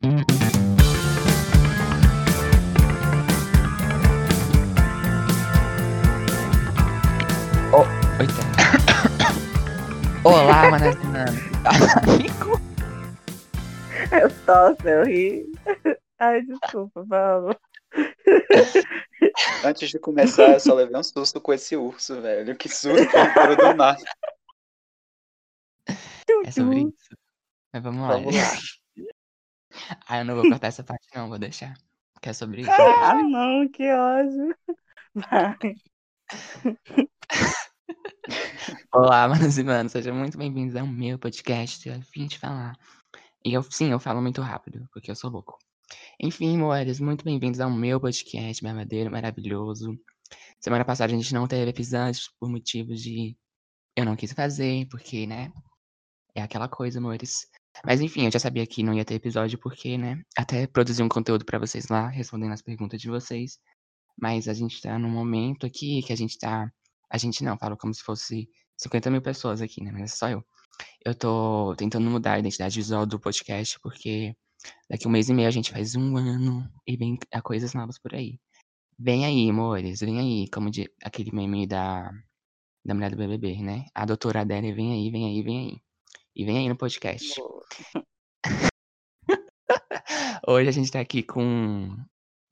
Oh, oita. Olá, manas e manos. Amigo. Eu tosse, eu ri. Ai, desculpa, vamos. Antes de começar, eu só levei um susto com esse urso, velho. Que susto, entrou do nada. É sobre isso. Mas vamos lá. Vamos lá. Ah, eu não vou cortar essa parte, não, vou deixar. Que é sobre isso. Ah, não, que ódio. Vai. Olá, manos e manos, sejam muito bem-vindos ao meu podcast. Eu vim te falar. E eu, sim, eu falo muito rápido, porque eu sou louco. Enfim, moedas, muito bem-vindos ao meu podcast babadeiro, maravilhoso. Semana passada a gente não teve episódios por motivos de eu não quis fazer, porque, né? É aquela coisa, amores. Mas enfim, eu já sabia que não ia ter episódio, porque, né? Até produzi um conteúdo pra vocês lá, respondendo as perguntas de vocês. Mas a gente tá num momento aqui que a gente tá. A gente não, falo como se fosse 50 mil pessoas aqui, né? Mas é só eu. Eu tô tentando mudar a identidade visual do podcast, porque daqui um mês e meio a gente faz um ano e vem a coisas novas por aí. Vem aí, amores, vem aí, como de aquele meme da, da mulher do BBB, né? A doutora Adélia vem aí, vem aí, vem aí. E vem aí no podcast. Hoje a gente tá aqui com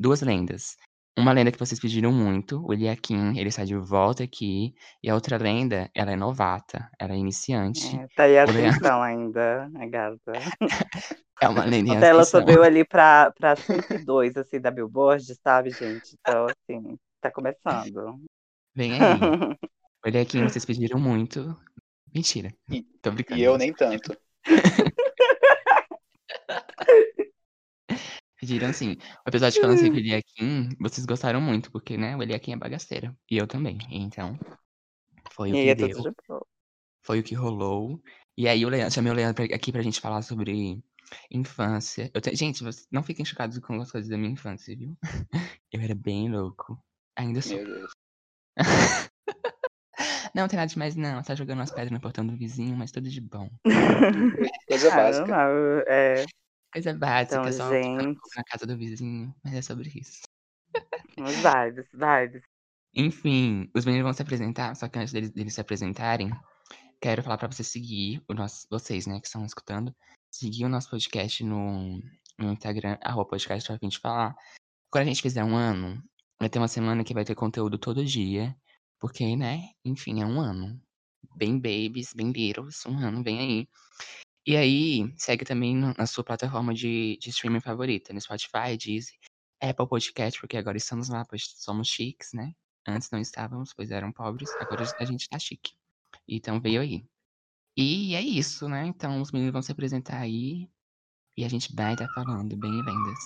duas lendas. Uma lenda que vocês pediram muito, o Eliakim, ele está de volta aqui. E a outra lenda, ela é novata, ela é iniciante. É, tá aí a atenção ainda, a gata. É uma lenda Até ela subiu ali pra, pra 102, assim, da Billboard, sabe, gente? Então, assim, tá começando. Vem aí. O Eliakim, vocês pediram muito. Mentira. E- Tô brincando. E eu nem tanto. Pediram sim. O episódio que eu lancei com o Eliakim, vocês gostaram muito, porque, né, o Eliakim é bagaceiro. E eu também. Então, foi o que é deu. Foi o que rolou. E aí o Leandro, chamei o Leandro aqui pra gente falar sobre infância. Eu te- Gente, vocês não fiquem chocados com as coisas da minha infância, viu? Eu era bem louco. Ainda sou. Meu Deus. Não, tem nada demais, não. Tá jogando umas pedras no portão do vizinho, mas tudo de bom. Coisa Ah, básica. não, é, Coisa básica, Então, só gente. na casa do vizinho. Mas é sobre isso. uns vibes, vibes. Enfim, os meninos vão se apresentar, só que antes deles, deles se apresentarem, quero falar pra você seguir o nosso, vocês, né, que estão escutando, seguir o nosso podcast no, no Instagram, arroba podcast pra gente falar. Quando a gente fizer um ano, vai ter uma semana que vai ter conteúdo todo dia, porque, né, enfim, é um ano. Bem babies, bem littles, um ano, vem aí. E aí, segue também na sua plataforma de, de streaming favorita, no Spotify, Deezer, Apple Podcast, porque agora estamos lá, pois somos chiques, né? Antes não estávamos, pois eram pobres, agora a gente tá chique. Então veio aí. E é isso, né? Então os meninos vão se apresentar aí e a gente vai estar falando bem-vindas.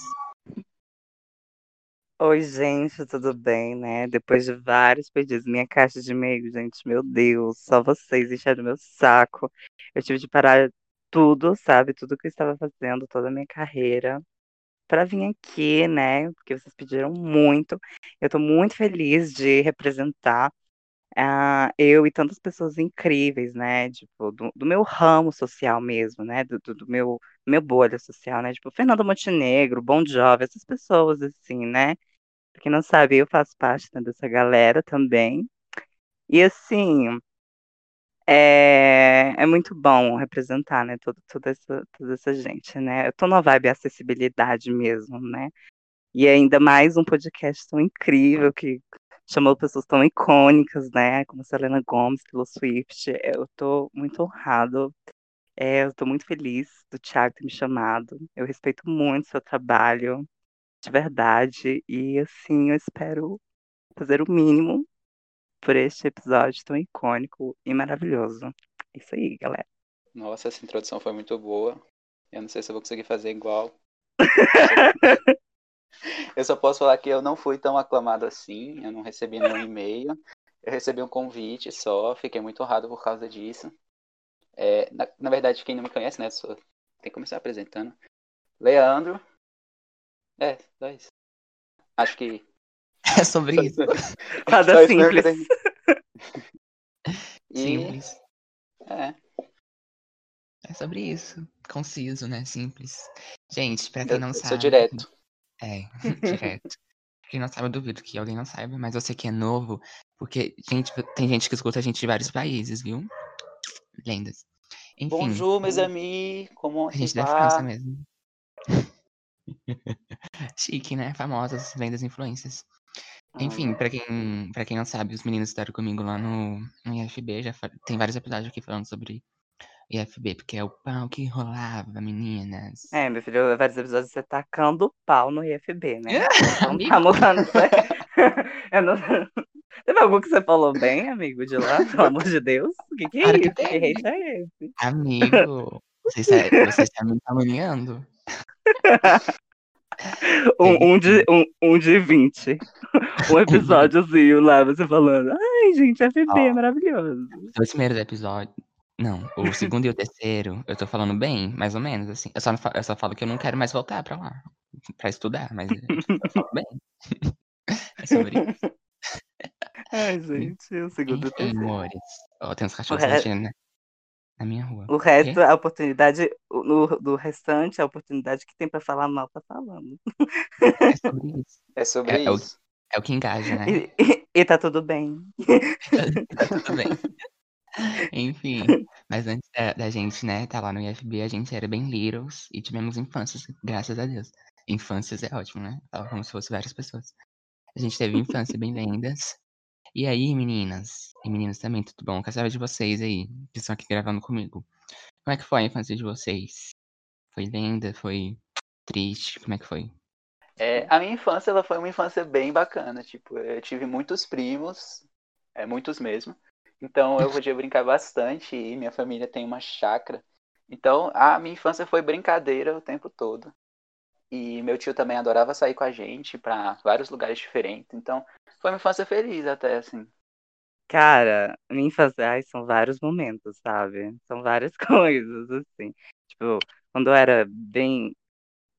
Oi, gente, tudo bem, né? Depois de vários pedidos, minha caixa de e-mail, gente, meu Deus, só vocês encheram meu saco. Eu tive de parar tudo, sabe? Tudo que eu estava fazendo, toda a minha carreira, para vir aqui, né? Porque vocês pediram muito. Eu tô muito feliz de representar ah, eu e tantas pessoas incríveis, né? Tipo, do, do meu ramo social mesmo, né? Do, do, do meu, meu bolha social, né? Tipo, Fernanda Montenegro, Bon Jovi, essas pessoas, assim, né? Pra quem não sabe, eu faço parte né, dessa galera também. E assim, é, é muito bom representar, né, todo, toda essa, toda essa gente, né? Eu tô numa vibe acessibilidade mesmo, né? E ainda mais um podcast tão incrível que chamou pessoas tão icônicas, né? Como Selena Gomez, Taylor Swift. Eu tô muito honrado. É, eu tô muito feliz do Thiago ter me chamado. Eu respeito muito seu trabalho de verdade. E assim, eu espero fazer o mínimo por este episódio tão icônico e maravilhoso. É isso aí, galera. Nossa, essa introdução foi muito boa. Eu não sei se eu vou conseguir fazer igual. Eu só posso falar que eu não fui tão aclamado assim. Eu não recebi nenhum e-mail. Eu recebi um convite só. Fiquei muito honrado por causa disso. É, na, na verdade, quem não me conhece, né? Só, tem que começar apresentando. Leandro. É, só isso. Acho que. É sobre só isso. Nada eu simples. E, Simples. é, É sobre isso. conciso, né? Simples. Gente, pra quem Eu, não eu sabe. sou direto. É, direto. Pra quem não sabe, eu duvido que alguém não saiba, mas você que é novo, porque, gente, tem gente que escuta a gente de vários países, viu? Lendas. Enfim, Bonjour, mes amis. Como a gente da França va? mesmo. Chique, né? Famosas lendas influências. Enfim, pra quem, pra quem não sabe, os meninos estaram comigo lá no, no IFB, já tem vários episódios aqui falando sobre IFB, porque é o pau que rolava, meninas. É, meu filho, vários episódios você tacando o pau no IFB, né? Então tá mudando isso aí. Eu não... Teve algum que você falou bem, amigo, de lá? Pelo amor de Deus? O que, que é Claro que isso? Que teve. hate é esse? Amigo, você está, você está me caluniando? Um, um, de, um, um de 20. Um episódiozinho lá, você falando. Ai, gente, FB é Ó. maravilhoso. Os dois primeiros episódios. Não, o segundo e o terceiro, eu tô falando bem, mais ou menos, assim. Eu só, não fa- eu só falo que eu não quero mais voltar pra lá, pra estudar, mas eu falo bem. É sobre isso. Ai, gente, o segundo e terceiro. amores. Ó, tem uns cachorros re- latindo na, minha rua. O resto, a oportunidade, no, do restante, a oportunidade que tem pra falar mal, tá falando. É sobre isso. É sobre É- é o- isso. É o que engaja, né? E, e- e tá tudo bem. tá tudo bem. Enfim, mas antes da, da gente, né, tá lá no IFB, a gente era bem littles e tivemos infâncias, graças a Deus. Infâncias é ótimo, né? Como se fosse várias pessoas. A gente teve infância bem lendas. E aí, meninas, e meninos também, tudo bom? Quero saber de vocês aí, que estão aqui gravando comigo. Como é que foi a infância de vocês? Foi lenda? Foi triste? Como é que foi? É, a minha infância ela foi uma infância bem bacana. Tipo, eu tive muitos primos, é, muitos mesmo. Então eu podia brincar bastante e minha família tem uma chácara. Então a minha infância foi brincadeira o tempo todo. E meu tio também adorava sair com a gente para vários lugares diferentes. Então foi uma infância feliz até assim. Cara, minha infância, ai, são vários momentos, sabe? São várias coisas, assim. Tipo, quando eu era bem.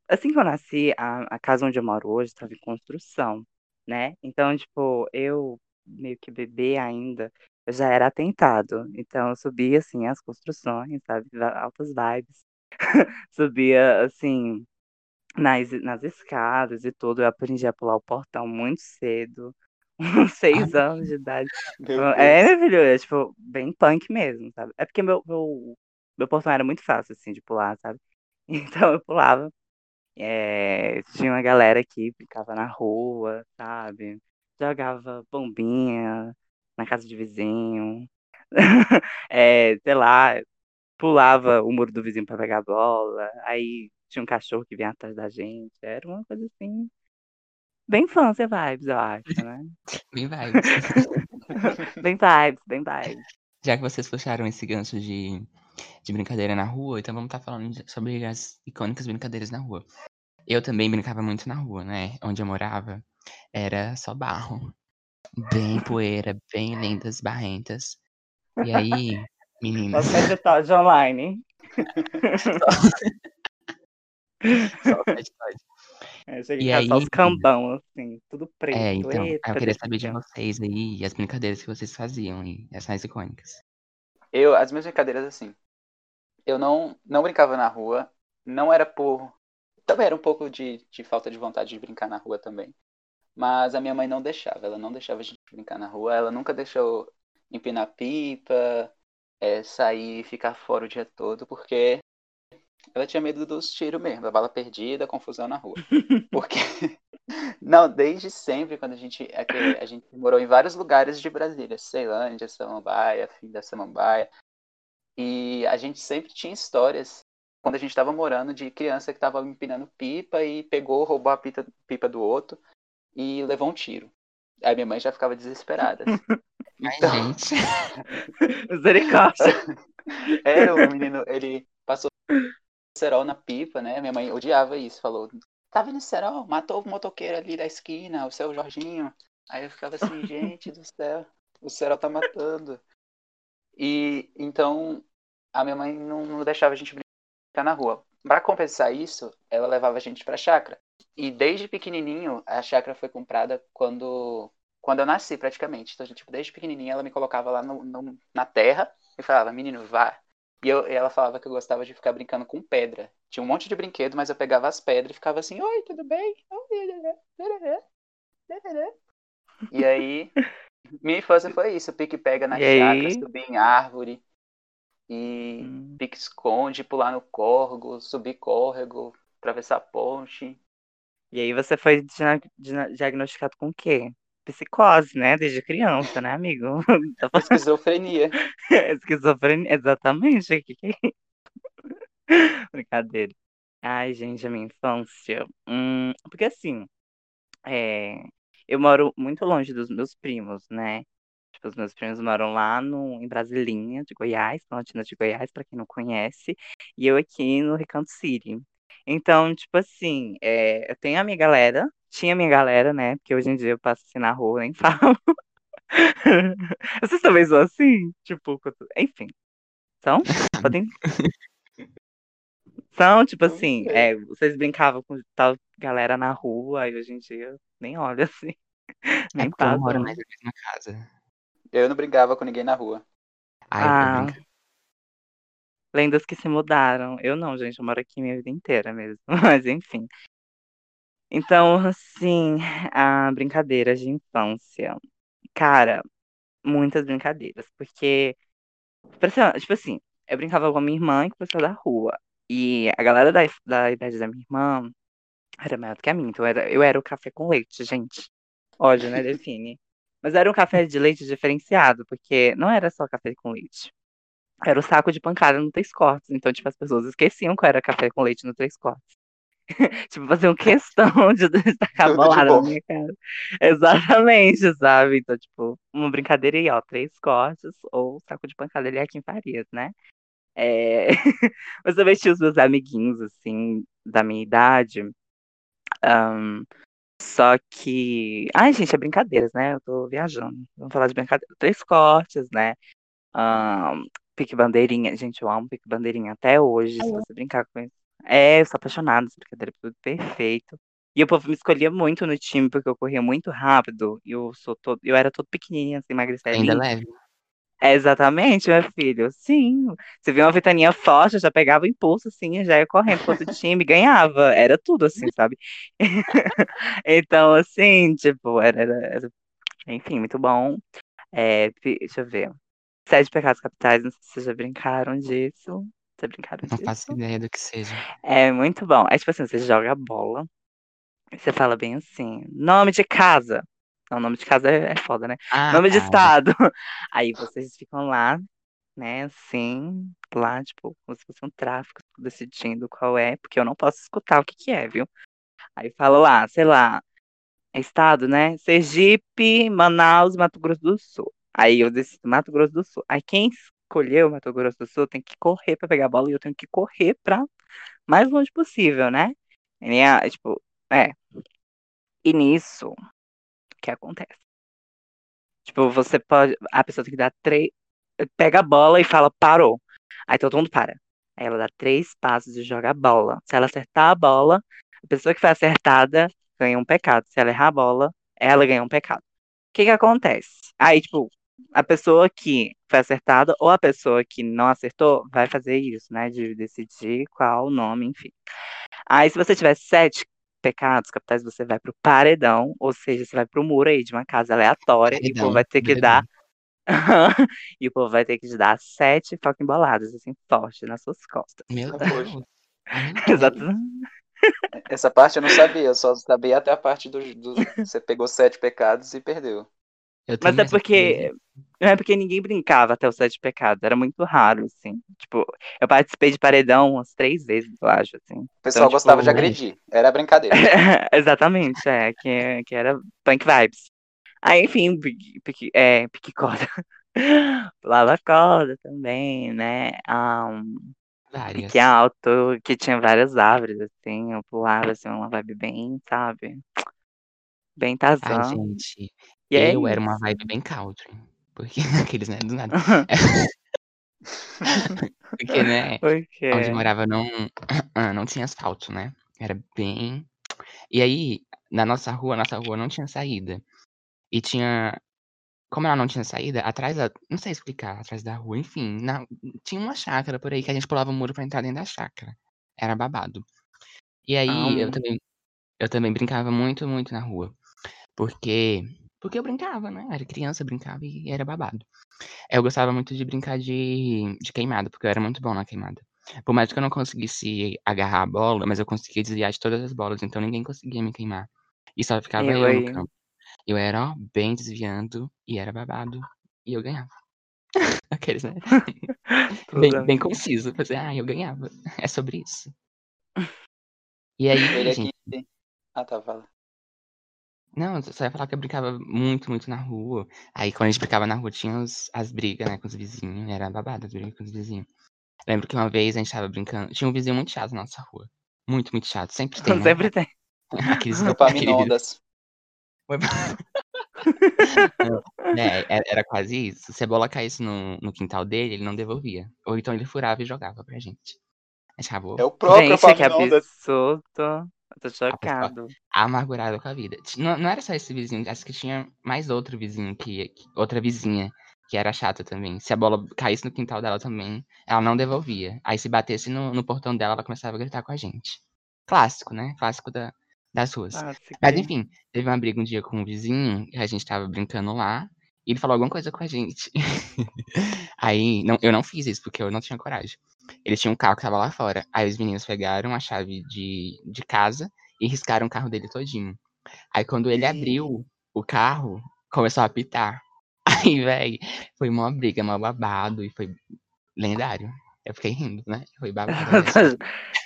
Assim que eu nasci, a, a casa onde eu moro hoje estava em construção, né? Então, tipo, eu, meio que bebê ainda, eu já era atentado. Então, eu subia, assim, as construções, sabe? Altas vibes. Subia, assim, nas, nas escadas e tudo. Eu aprendi a pular o portão muito cedo. Seis anos de idade. É, filho, é tipo, bem punk mesmo, sabe? É porque meu, meu, meu portão era muito fácil, assim, de pular, sabe? Então eu pulava. É, tinha uma galera que ficava na rua, sabe? Jogava bombinha na casa de vizinho. É, sei lá, pulava o muro do vizinho pra pegar a bola. Aí tinha um cachorro que vinha atrás da gente. Era uma coisa assim. Bem infância vibes, eu acho, né? Bem vibes. Bem vibes, bem vibes. Já que vocês puxaram esse gancho de, de brincadeira na rua, então vamos estar falando de- sobre as icônicas brincadeiras na rua. Eu também brincava muito na rua, né? Onde eu morava era só barro. Bem poeira, bem lendas barrentas. E aí, meninas, é de online. só Todd. É, cheguei E aí, os cambão, assim, tudo preto. É, então, Eita, eu queria saber de vocês aí, as brincadeiras que vocês faziam e essas icônicas. Eu, as minhas brincadeiras assim. Eu não, não brincava na rua. Não era por. Também era um pouco de, de falta de vontade de brincar na rua também. Mas a minha mãe não deixava. Ela não deixava a gente brincar na rua. Ela nunca deixou empinar pipa, é, sair e ficar fora o dia todo, porque ela tinha medo dos tiros mesmo, da bala perdida, confusão na rua. Porque. Não, desde sempre, quando a gente. É a gente morou em vários lugares de Brasília, Ceilândia, Samambaia, Fim da Samambaia. E a gente sempre tinha histórias quando a gente estava morando de criança que estava empinando pipa e pegou, roubou a pipa, pipa do outro e levou um tiro. Aí minha mãe já ficava desesperada. assim. Ai, Então, gente. Misericórdia. era o menino, ele passou cerol na pipa, né? Minha mãe odiava isso, falou: Tá vendo cerol? Matou o motoqueiro ali da esquina, o seu Jorginho. Aí eu ficava assim, gente do céu, o cerol tá matando. E então a minha mãe não, não deixava a gente brincar na rua. Pra compensar isso, ela levava a gente pra chácara. E desde pequenininho, a chácara foi comprada quando quando eu nasci, praticamente. Então, tipo, desde pequenininha ela me colocava lá no, no- na terra e falava, menino, vá, E, eu, e ela falava que eu gostava de ficar brincando com pedra. Tinha um monte de brinquedo, mas eu pegava as pedras e ficava assim, oi, tudo bem? E aí, minha infância foi isso, pique-pega na chácara, subir em árvore, e Hum. pique-esconde, pular no córrego, subir córrego, atravessar ponte. E aí você foi dia- dia- diagnosticado com o quê? Psicose, né? Desde criança, né, amigo? Tá falando- Esquizofrenia. Esquizofrenia, exatamente. É? Brincadeira. Ai, gente, a minha infância. Hum, porque assim, é, eu moro muito longe dos meus primos, né? Tipo, os meus primos moram lá no, em Brasilinha, de Goiás, Planaltina de Goiás, pra quem não conhece, e eu aqui no Recanto City. Então, tipo assim, é, eu tenho a minha galera, tinha a minha galera, né? Porque hoje em dia eu passo assim na rua, nem falo. Vocês também são assim? Tipo, enfim. São? Podem. São, tipo assim, é, vocês brincavam com tal galera na rua, e hoje em dia nem olha assim. É Nem eu não passa. moro mais na mesma casa. Eu não brigava com ninguém na rua. Ai, eu Ah. Lendas que se mudaram. Eu não, gente, eu moro aqui minha vida inteira mesmo. Mas enfim. Então, assim, a brincadeira de infância. Cara, muitas brincadeiras. Porque, tipo assim, eu brincava com a minha irmã e com o pessoal da rua. E a galera da, da idade da minha irmã era maior do que a minha. Então eu era, eu era o café com leite, gente. Ódio, né? Define. Mas era um café de leite diferenciado, porque não era só café com leite. Era o saco de pancada no Três Cortes. Então, tipo, as pessoas esqueciam que era café com leite no Três Cortes. tipo, faziam questão de destacar de bolada na bom. minha cara. Exatamente, sabe? Então, tipo, uma brincadeira aí, ó, Três Cortes ou saco de pancada ali aqui em Farias, né? É... Mas também tinha os meus amiguinhos, assim, da minha idade. ahn, só que. Ai, gente, é brincadeiras, né? Eu tô viajando. Vamos falar de brincadeira. Três cortes, né? Ahn, pique bandeirinha. Gente, eu amo pique bandeirinha até hoje. Se você brincar com isso. É, eu sou apaixonada. Essa brincadeira é tudo perfeito. E o povo me escolhia muito no time, porque eu corria muito rápido. E eu sou todo. Eu era todo pequenininha, assim, Ainda magricelinha. leve. É exatamente, meu filho. Sim. Você via uma ventaninha forte, já pegava o impulso, assim, já ia correndo pro outro time, ganhava. Era tudo assim, sabe? Então, assim, tipo, era, era- era- enfim, muito bom. É, deixa eu ver. Sete Pecados Capitais, não sei se vocês já brincaram disso. Vocês brincaram Não faço disso? ideia do que seja. É muito bom. É tipo assim, você joga a bola, você fala bem assim, nome de casa. Não, nome de casa é, é foda, né? Ah, Nome de tá. estado. Aí vocês ficam lá, né, assim, lá, tipo, como se fosse um tráfico, decidindo qual é, porque eu não posso escutar o que que é, viu? Aí fala lá, sei lá, é estado, né? Sergipe, Manaus, Mato Grosso do Sul. Aí eu decido Mato Grosso do Sul. Aí quem escolheu Mato Grosso do Sul tem que correr pra pegar a bola e eu tenho que correr pra mais longe possível, né? E nem a- tipo, é. E nisso, que acontece? Tipo, você pode. A pessoa tem que dar três. Pega a bola e fala, parou. Aí todo mundo para. Aí ela dá três passos e joga a bola. Se ela acertar a bola, a pessoa que foi acertada ganha um pecado. Se ela errar a bola, ela ganha um pecado. O que que acontece? Aí, tipo, a pessoa que foi acertada ou a pessoa que não acertou vai fazer isso, né? De decidir qual o nome, enfim. Aí, se você tiver sete pecados capitais, você vai pro paredão, ou seja, você vai pro muro aí de uma casa aleatória e o povo Paredão, vai ter que paredão. dar. e o povo vai ter que te dar sete fucking boladas, assim, forte nas suas costas. Meu poxa. Deus. Exato. Essa parte eu não sabia, eu só sabia até a parte do, do- Você pegou sete pecados e perdeu. Eu Mas é porque. Não é porque ninguém brincava até os sete pecados, era muito raro, assim. Tipo, eu participei de paredão umas três vezes, eu acho, assim. O pessoal tipo, gostava de agredir. Era brincadeira. Exatamente, é, que, que era punk vibes. Aí, enfim, pique, é, pique corda. Pulava corda também, né? Um, Várias. pique alto, que tinha várias árvores, assim, eu pulava, assim, uma vibe bem, sabe? Bem Ai, Tarzan. gente. E é eu era uma vibe bem country. Porque aqueles, né? Do nada. Porque, né? Por quê? Onde eu morava não, ah, não tinha asfalto, né? Era bem. E aí, na nossa rua, nossa rua não tinha saída. E tinha como ela não tinha saída, atrás da. Não sei explicar, atrás da rua, enfim. na- tinha uma chácara por aí que a gente pulava o muro pra entrar dentro da chácara. Era babado. E aí eu Amo. também, eu também brincava muito, muito na rua. Porque. Porque eu brincava, né? Era criança, brincava e era babado. Eu gostava muito de brincar de, de queimada, porque eu era muito bom na queimada. Por mais que eu não conseguisse agarrar a bola, mas eu conseguia desviar de todas as bolas, então ninguém conseguia me queimar. E só ficava Eu eu, no campo. Eu era, ó, bem desviando e era babado. E eu ganhava. Aqueles, né? Bem, bem conciso. Fazer, ah, eu ganhava. É sobre isso. E aí, Ele gente. Ah, tá, fala. Não, eu só ia falar que eu brincava muito, muito na rua. Aí quando a gente brincava na rua, tinha os- as brigas, né, com os vizinhos. Era babado as brigas com os vizinhos. Lembro que uma vez a gente tava brincando. Tinha um vizinho muito chato na nossa rua. Muito, muito chato. Sempre tem, né? Sempre tem. Aqueles, aquele vizinho. Epaminondas. É, era, era quase isso. Se a bola caísse no, no quintal dele, ele não devolvia. Ou então ele furava e jogava pra gente. A gente acabou É o próprio Gente, que Epaminondas. absurdo. Eu tô chocado. amargurado com a vida. Não, não era só esse vizinho, acho que tinha mais outro vizinho que, que- outra vizinha que era chata também. Se a bola caísse no quintal dela também, ela não devolvia. Aí se batesse no, no portão dela, ela começava a gritar com a gente. Clássico, né? Clássico da, das ruas. Ah, Mas enfim, teve uma briga um dia com um vizinho, que a gente tava brincando lá, e ele falou alguma coisa com a gente. Aí, não, eu não fiz isso, porque eu não tinha coragem. Ele tinha um carro que tava lá fora. Aí os meninos pegaram a chave de, de casa e riscaram o carro dele todinho. Aí quando ele abriu o carro, começou a apitar. Aí, velho, foi uma briga, mal babado, e foi lendário. Eu fiquei rindo, né? Foi babado. Né?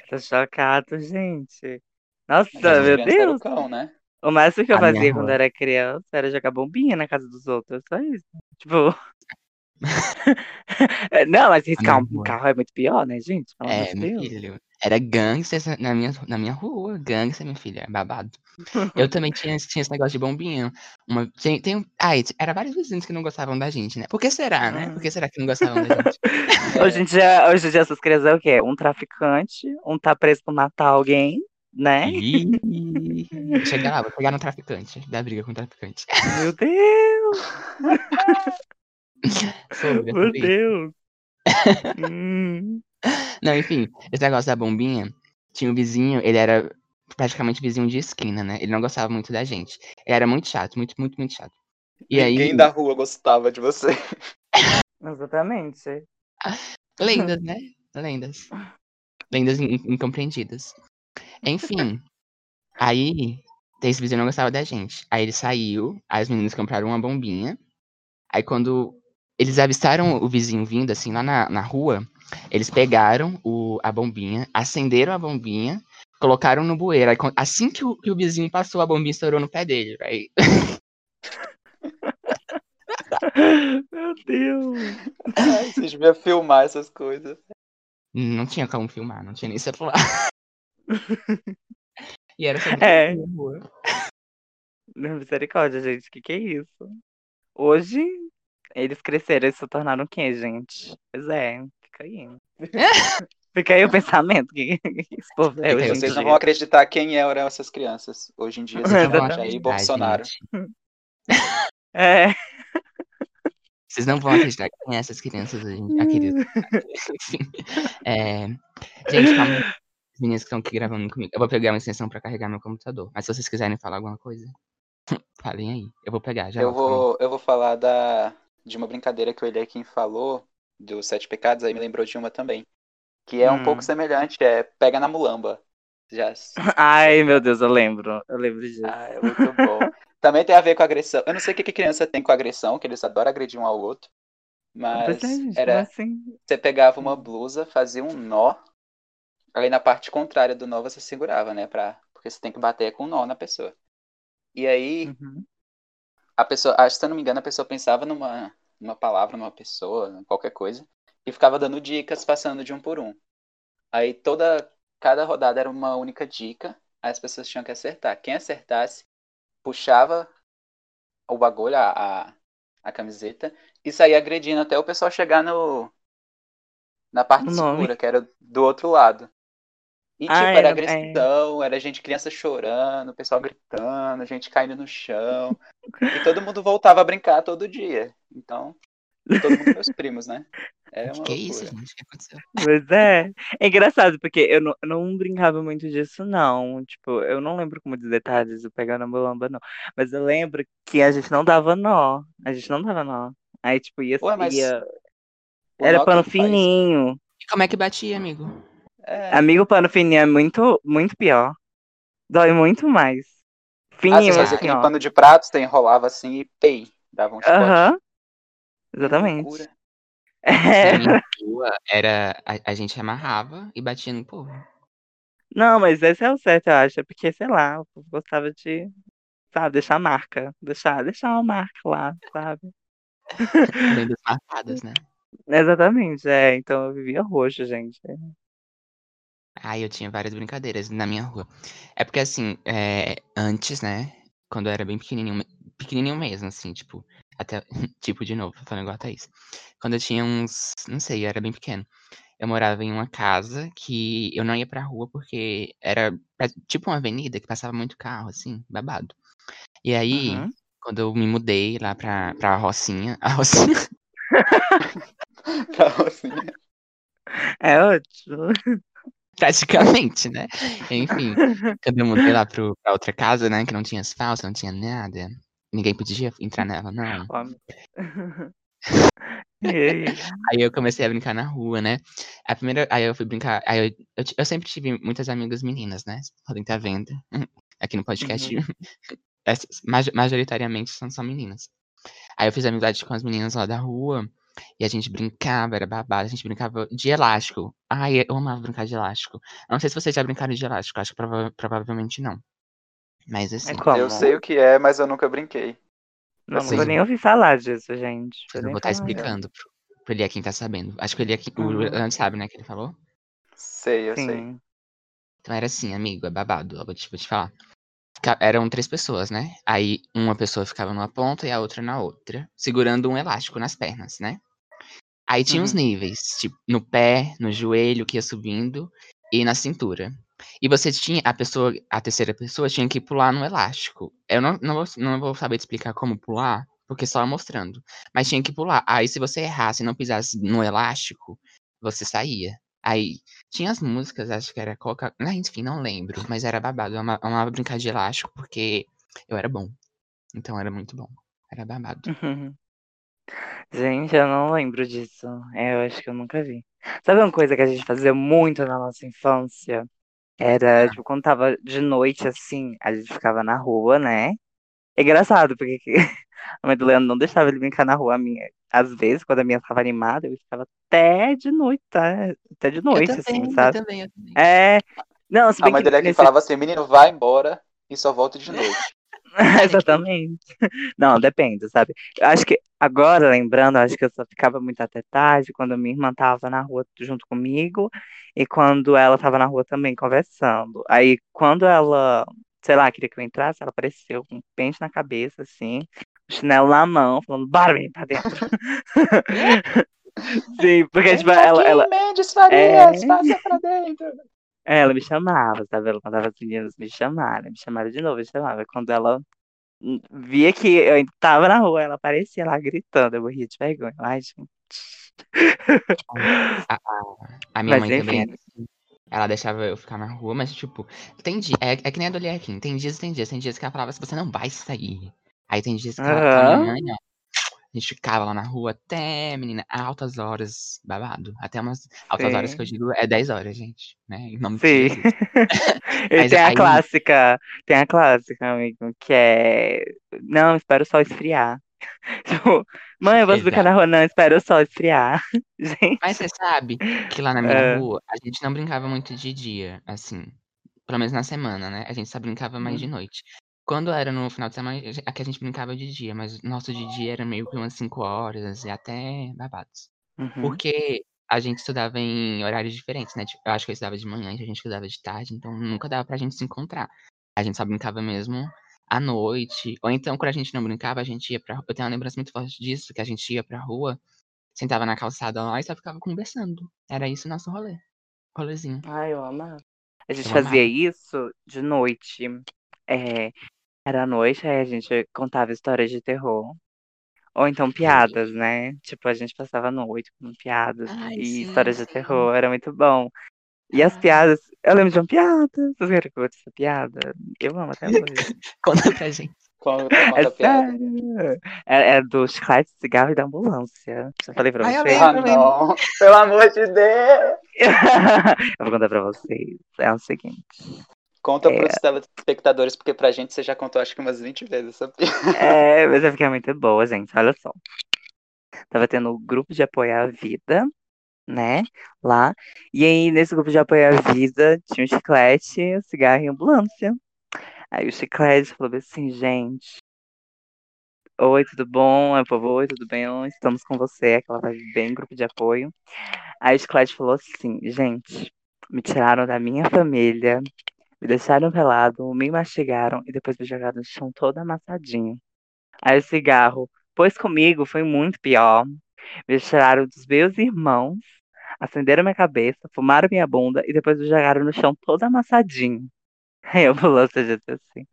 tô, tô chocado, gente. Nossa, meu Deus. cão, né? O máximo que eu A fazia quando rua. era criança era jogar bombinha na casa dos outros. Só isso. Tipo. Não, mas riscar minha um carro é muito pior, né, gente? Pelo É, de meu Deus. filho. Era gangster na minha, na minha rua. Gangster, minha filha. Babado. Eu também tinha, tinha esse negócio de bombinha. Uma, tem, tem, um- ah, era vários vizinhos que não gostavam da gente, né? Por que será, né? Por que será que não gostavam da gente? Hoje em dia, hoje em dia essas crianças é o quê? Um traficante, um tá preso por matar alguém, né? Ih, Chega lá, vou pegar no traficante. Da briga com o traficante. Meu Deus, Sobre, meu sobre. Deus. Hum. Não, enfim, esse negócio da bombinha, tinha um vizinho, ele era praticamente vizinho de esquina, né? Ele não gostava muito da gente. Ele era muito chato, muito, muito, muito chato. E Ninguém aí, da rua gostava de você. Exatamente. lendas, né? Lendas. Lendas in- incompreendidas. Enfim, aí, esse vizinho não gostava da gente. Aí ele saiu, aí os meninos compraram uma bombinha. Aí quando eles avistaram o vizinho vindo, assim, lá na, na rua, eles pegaram o, a bombinha, acenderam a bombinha, colocaram no bueiro. Aí, assim que o, que o vizinho passou, a bombinha estourou no pé dele. Aí, Meu Deus. Ai, Vocês deviam filmar essas coisas. não tinha como filmar, não tinha nem celular. e era sobre É. rua. Misericórdia, gente. O que, que é isso? Hoje, eles cresceram e se tornaram o quê, gente? Pois é, fica aí. fica aí o pensamento que, que esse povo é aí, hoje em Vocês não dia. vão acrês quem eram essas crianças. Hoje em dia, vocês vão Jair acreditar, Bolsonaro. É. Vocês não vão acreditar quem é essas crianças hoje. em-. Enfim. É... Gente, calma. aí. As meninas que estão aqui gravando comigo. Eu vou pegar uma extensão pra carregar meu computador. Mas se vocês quiserem falar alguma coisa, falem aí. Eu vou pegar, já Eu aí. vou, eu vou falar da, de uma brincadeira que o Eliakim falou, dos sete pecados, aí me lembrou de uma também. Que é um Hum. pouco semelhante, é pega na mulamba. Já... Ai, meu Deus, eu lembro. Eu lembro disso. Ah, é muito bom. Também tem a ver com agressão. Eu não sei o que, que criança tem com agressão, que eles adoram agredir um ao outro. Mas é, gente, era, assim? você pegava uma blusa, fazia um nó, aí na parte contrária do nó você segurava, né? Pra, porque você tem que bater com um nó na pessoa. E aí, Uhum. A pessoa, acho que se eu não me engano, a pessoa pensava numa, numa palavra, numa pessoa, qualquer coisa, e ficava dando dicas, passando de um por um. Aí toda, cada rodada era uma única dica, aí as pessoas tinham que acertar. Quem acertasse, puxava o bagulho, a, a, a camiseta, e saía agredindo até o pessoal chegar no na parte segura, que era do outro lado. E, tipo, Ah, era é, é. agressão, era gente, criança chorando, o pessoal gritando, gente caindo no chão. E todo mundo voltava a brincar todo dia. Então, todo mundo meus primos, né? É Que é isso, gente? O que aconteceu? Pois é. É engraçado, porque eu não, eu não brincava muito disso, não. Tipo, eu não lembro com muitos detalhes do pegar na bolamba, não. Mas eu lembro que a gente não dava nó. A gente não dava nó. Aí, tipo, ia. Ué, mas ia... o Era pano fininho. E como é que batia, amigo? É. Amigo, pano fininho é muito, muito pior. Dói muito mais. Ah, você Fininho, fazia aquele pano de prato, você enrolava assim e pei, dava um chicote. Aham, Que exatamente. loucura. Na É. rua, era, a, a gente amarrava e batia no povo. Não, mas esse é o certo, eu acho. É porque, sei lá, o povo gostava de, sabe, deixar marca. Deixar, deixar uma marca lá, sabe? Lendas marcadas, né? Exatamente, é. Então eu vivia roxo, gente. Aí eu tinha várias brincadeiras na minha rua. É porque, assim, é, antes, né? Quando eu era bem pequenininho, pequenininho mesmo, assim, tipo, até, tipo, de novo, falando igual a Thaís. Quando eu tinha uns, não sei, eu era bem pequeno. Eu morava em uma casa que eu não ia pra rua porque era tipo uma avenida que passava muito carro, assim, babado. E aí, Uhum. quando eu me mudei lá pra, pra Rocinha, a Rocinha, Pra Rocinha. É ótimo. praticamente, né? Enfim, quando eu mudei lá pro, pra outra casa, né, que não tinha asfalto, não tinha nada, ninguém podia entrar nela, não. Aí? Eu comecei a brincar na rua, né? A primeira, aí eu fui brincar, aí eu, eu, eu sempre tive muitas amigas meninas, né? Vocês podem estar vendo aqui no podcast. Uhum. Essas, maj- majoritariamente são só meninas. Aí eu fiz amizade com as meninas lá da rua e a gente brincava, era babado, a gente brincava de elástico. Ai, eu amava brincar de elástico. Não sei se vocês já brincaram de elástico, acho que prova- provavelmente não. Mas É assim, como? Eu sei o que é, mas eu nunca brinquei. Não, Assim, nunca nem ouvi falar disso, gente. eu Vou nem vou estar falar. explicando pro, pro Eliakim tá sabendo. Acho que o Eliakim, o Uhum. Leandro sabe, né, que ele falou? Sei, eu sei. Sim. Então era assim, amigo, é babado, eu vou te, vou te falar. Fica- Eram três pessoas, né? Aí uma pessoa ficava numa ponta e a outra na outra, segurando um elástico nas pernas, né? Aí tinha os Uhum. níveis, tipo, no pé, no joelho, que ia subindo, e na cintura. E você tinha, a pessoa, a terceira pessoa tinha que pular no elástico. Eu não, não, vou, não vou saber te explicar como pular, porque só mostrando. Mas tinha que pular. Aí se você errasse e não pisasse no elástico, você saía. Aí tinha as músicas, acho que era Coca. Ah, enfim, não lembro, mas era babado. Eu ama- amava brincar de elástico porque eu era bom. Então era muito bom. Era babado. Uhum. Gente, eu não lembro disso. É, eu acho que eu nunca vi. Sabe uma coisa que a gente fazia muito na nossa infância? Era, tipo, quando tava de noite, assim, a gente ficava na rua, né? É engraçado, porque que- a mãe do Leandro não deixava ele brincar na rua. A minha, às vezes, quando a minha tava animada, eu ficava até de noite, tá? Até de Eu noite, assim, também, eu sabe? também, eu também. É. Não, se A mãe que dele nesse falava assim, menino, vai embora e só volta de noite. Exatamente. Não, depende, sabe? Eu acho que agora, lembrando, acho que eu só ficava muito até tarde quando minha irmã tava na rua junto comigo e quando ela tava na rua também conversando. Aí, quando ela, sei lá, queria que eu entrasse, ela apareceu com um pente na cabeça, assim, um chinelo na mão, falando, bora, menino, pra dentro. Sim, porque, tipo, ela, ela, Mendes É. Farias, passa pra dentro. É, ela me chamava, sabe? Ela mandava as meninas me chamarem, me chamaram de novo, me chamava. Quando ela hum, via que eu ainda tava na rua, ela aparecia lá gritando, eu morria de vergonha. Ai, gente. A, a, a minha Mas mãe também enfim. era assim. Ela deixava eu ficar na rua, mas tipo, tem dia, é, é que nem a do Eliakim, tem dias tem dias, tem dias que ela falava assim, você não vai sair. Aí tem dias que ela, com a minha Aham. mãe, ó, a gente ficava lá na rua até, menina, altas horas, babado. Até umas altas horas que eu Sim. digo é 10 horas, gente, né? Em nome de Sim. Jesus. E Mas tem a aí- clássica, tem a clássica, amigo, que é. Não, espera o sol esfriar. Tipo, mãe, eu vou brincar na rua, não, espera o sol esfriar. Gente. Mas você sabe que lá na minha É. rua, a gente não brincava muito de dia, assim. Pelo menos na semana, né? A gente só brincava mais de noite. Quando era no final de semana, aqui a gente brincava de dia, mas o nosso de dia era meio que umas 5 horas e até babados. Uhum. Porque a gente estudava em horários diferentes, né? Tipo, eu acho que eu estudava de manhã e a gente estudava de tarde, então nunca dava pra gente se encontrar. A gente só brincava mesmo à noite. Ou então, quando a gente não brincava, a gente ia pra. Eu tenho uma lembrança muito forte disso, que a gente ia pra rua, sentava na calçada lá e só ficava conversando. Era isso o nosso rolê. Rolezinho. Ai, eu amava. A gente Eu fazia amava. isso de noite. É, era à noite, aí a gente contava histórias de terror. Ou então piadas, né? Tipo, a gente passava a noite com piadas Ai, e sim, histórias de sim. terror, era muito bom. E as Ah. piadas, eu lembro de uma piada. Vocês querem que eu conte essa piada? Eu amo até hoje. Conta pra gente. Conta, É a piada. sério. É, é do chiclete, cigarro e da ambulância. Já falei pra Ai, eu vocês. Ah, eu lembro. não. Pelo amor de Deus. eu vou contar pra vocês. É o seguinte. Conta É. pros telespectadores, porque pra gente você já contou acho que umas 20 vezes essa. É, mas vai ficar muito boa, gente. Olha só. Tava tendo o grupo de apoio à vida, né? Lá. E aí, nesse grupo de apoio à vida, tinha um chiclete, um cigarro e ambulância. Aí o chiclete falou assim, gente. Oi, tudo bom? O povo, oi, tudo bem? Estamos com você. Aquela vai bem grupo de apoio. Aí o chiclete falou assim, gente, me tiraram da minha família, me deixaram pelado, me mastigaram e depois me jogaram no chão todo amassadinho. Aí o cigarro, pois comigo foi muito pior. Me tiraram dos meus irmãos, acenderam minha cabeça, fumaram minha bunda e depois me jogaram no chão todo amassadinho. Aí a ambulância disse assim,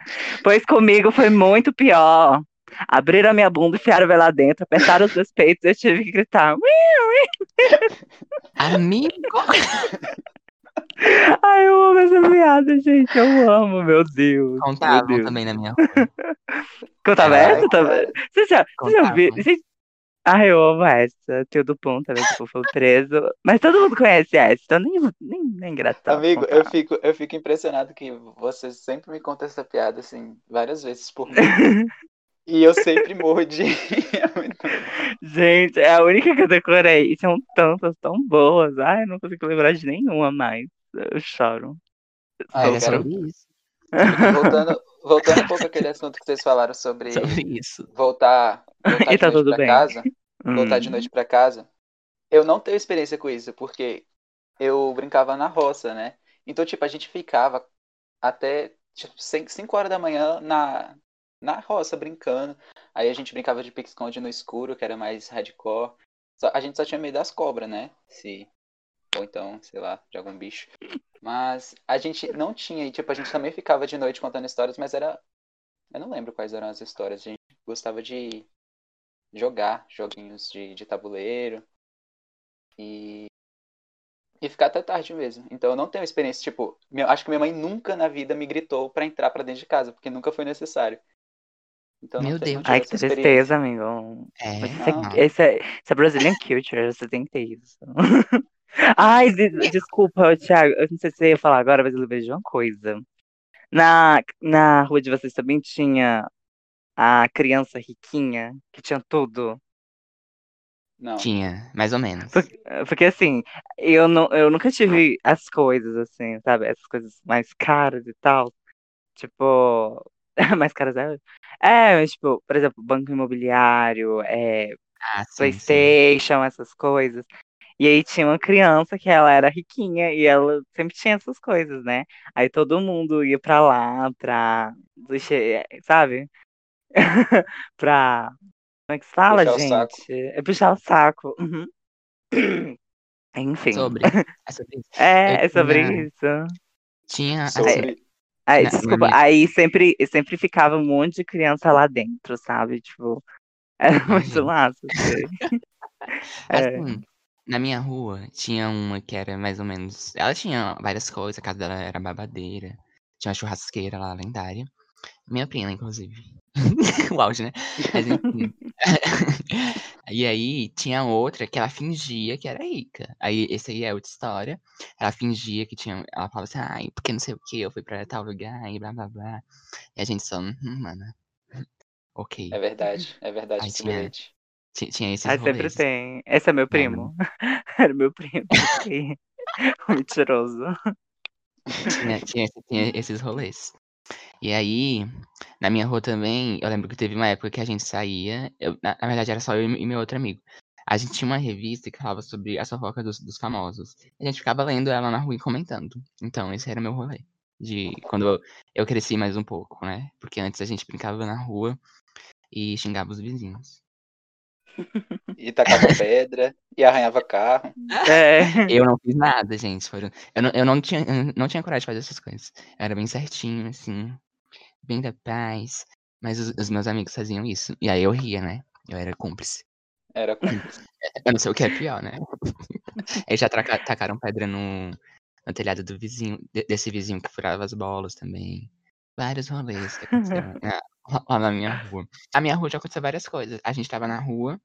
pois comigo foi muito pior. Abriram a minha bunda, enfiaram ela lá dentro, apertaram os meus peitos e eu tive que gritar. Amigo! Ai, eu amo essa piada, gente. Eu amo, meu Deus. meu Contavam Deus. também na minha rua. Contava Ai, essa também? Você já, você já viu? Ai, eu amo essa. Tio do Pum também, tipo, foi preso. Mas todo mundo conhece essa, então nem, nem, nem engraçado. Amigo, contar. eu fico, eu fico impressionado que você sempre me conta essa piada, assim, várias vezes por mês. e eu sempre morro de. É. Gente, é a única que eu decorei. E são tantas tão boas. Ai, eu não consigo lembrar de nenhuma mais. Eu choro. Ah, eu Era quero- sobre isso. Voltando, voltando um pouco àquele assunto que vocês falaram sobre Sobre isso. voltar, voltar E de tá noite tudo pra bem. casa. Hum. voltar de noite pra casa, eu não tenho experiência com isso, porque eu brincava na roça, né? Então, tipo, a gente ficava até tipo, 5 horas da manhã na, na roça brincando. Aí a gente brincava de pique-esconde no escuro, que era mais hardcore. Só- a gente só tinha medo das cobras, né? Se... Ou então, sei lá, de algum bicho. Mas a gente não tinha, e tipo, a gente também ficava de noite contando histórias, mas era. Eu não lembro quais eram as histórias. A gente gostava de jogar joguinhos de, de tabuleiro e, e ficar até tarde mesmo. Então eu não tenho experiência, tipo, meu- acho que minha mãe nunca na vida me gritou pra entrar pra dentro de casa, porque nunca foi necessário. Então Meu Deus. Ai, que tristeza, amigo. É, isso, é, é, isso é Brazilian culture, você tem que ter isso. Ai, de- desculpa, Thiago, eu não sei se você ia falar agora, mas eu lembrei de uma coisa. Na, na rua de vocês também tinha a criança riquinha, que tinha tudo. Não. tinha, mais ou menos. Porque, porque, assim, eu, não, eu nunca tive as coisas, assim, sabe? Essas coisas mais caras e tal. Tipo, mais caras é. É, mas, tipo, por exemplo, banco imobiliário, é, Ah, sim, sim. PlayStation, essas coisas. E aí tinha uma criança que ela era riquinha e ela sempre tinha essas coisas, né? Aí todo mundo ia pra lá pra, sabe? pra, como é que se fala, Puxar gente? É puxar o saco. Uhum. Enfim. Sobre. É sobre isso. É, é sobre tinha- isso. Tinha, assim, Sobre. Aí, desculpa, minha- aí sempre, sempre ficava um monte de criança lá dentro, sabe? Tipo, era muito Imagino. massa. assim. É. Na minha rua tinha uma que era mais ou menos. Ela tinha várias coisas, a casa dela era babadeira. Tinha uma churrasqueira lá lendária. Minha prima, inclusive. o auge, né? Mas enfim. e aí tinha outra que ela fingia que era rica. Aí esse aí é outra história. Ela fingia que tinha. Ela falava assim, ai, porque não sei o que, eu fui pra tal lugar e blá blá blá. E a gente só, hum, mano. Ok. É verdade, é verdade esse tinha- Tinha esses Aí sempre tem. Esse é meu primo. Era meu primo. esse. Mentiroso. tinha, tinha, esse- tinha esses rolês. E aí, na minha rua também, eu lembro que teve uma época que a gente saía. eu- na, na verdade, era só eu e meu outro amigo. A gente tinha uma revista que falava sobre a fofoca dos, dos famosos. A gente ficava lendo ela na rua e comentando. Então, esse era o meu rolê. De quando eu, eu cresci mais um pouco, né? Porque antes a gente brincava na rua e xingava os vizinhos. E tacava pedra, e arranhava carro. É. Eu não fiz nada, gente. Foram... Eu, não, eu não, tinha, eu não tinha coragem de fazer essas coisas. Eu era bem certinho, assim, bem da paz. Mas os, os meus amigos faziam isso. E aí eu ria, né? Eu era cúmplice. Era com Eu não sei o que é pior, né? Eles já tacaram pedra no, no telhado do vizinho, de- desse vizinho que furava as bolas também. Vários rolês que aconteceram na- lá na minha rua. A minha rua já aconteceu várias coisas. A gente tava na rua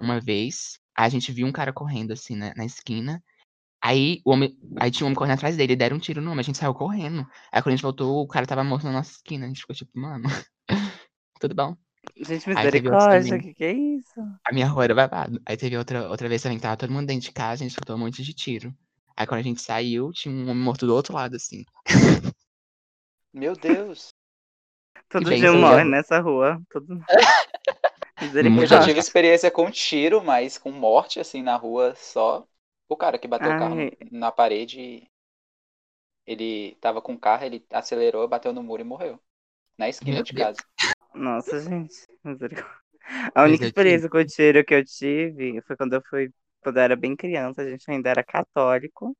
uma vez, a gente viu um cara correndo assim na, na esquina. Aí, o homem, aí tinha um homem correndo atrás dele, deram um tiro no homem, a gente saiu correndo. Aí quando a gente voltou, o cara tava morto na nossa esquina. A gente ficou tipo, mano, tudo bom? Gente, misericórdia, que que é isso? A minha rua era babado. Aí teve outra, outra vez também que tava todo mundo dentro de casa, a gente escutou um monte de tiro. Aí quando a gente saiu, tinha um homem morto do outro lado, assim. Meu Deus. Todo bem, dia morre já- nessa rua. Todo... Eu já tive experiência com tiro, mas com morte, assim, na rua só. O cara que bateu o carro Ai. no- na parede, ele tava com o carro, ele acelerou, bateu no muro e morreu. Na esquina Meu de Deus. casa. Nossa, gente. Misericórdia. A única experiência com tiro que eu tive foi quando eu fui, quando eu era bem criança, a gente ainda era católico.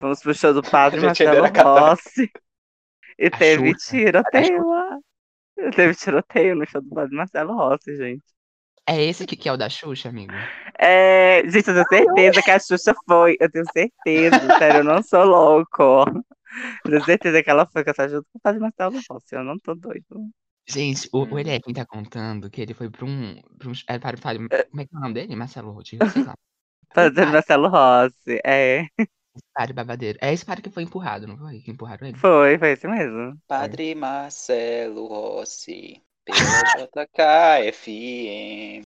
Fomos pro show do Padre A Marcelo. Rossi. E teve Xuxa. tiroteio lá. Teve tiroteio no show do Padre Marcelo Rossi, gente. É esse que, que é o da Xuxa, amigo? É, gente, eu tenho certeza que a Xuxa foi. Eu tenho certeza, sério, eu não sou louco. Eu tenho certeza que ela foi cantar junto com o Padre Marcelo Rossi. Eu não tô doido. Gente, o, o Eliakim tá contando que ele foi pra um. Pra um é, para, para, como é que é o nome dele? Marcelo Rodrigo, sei lá. Padre Marcelo Rossi, é. Padre babadeiro. É esse padre que foi empurrado, não foi? Que empurraram ele? Foi, foi esse mesmo. Padre Marcelo Rossi, pela JKFM.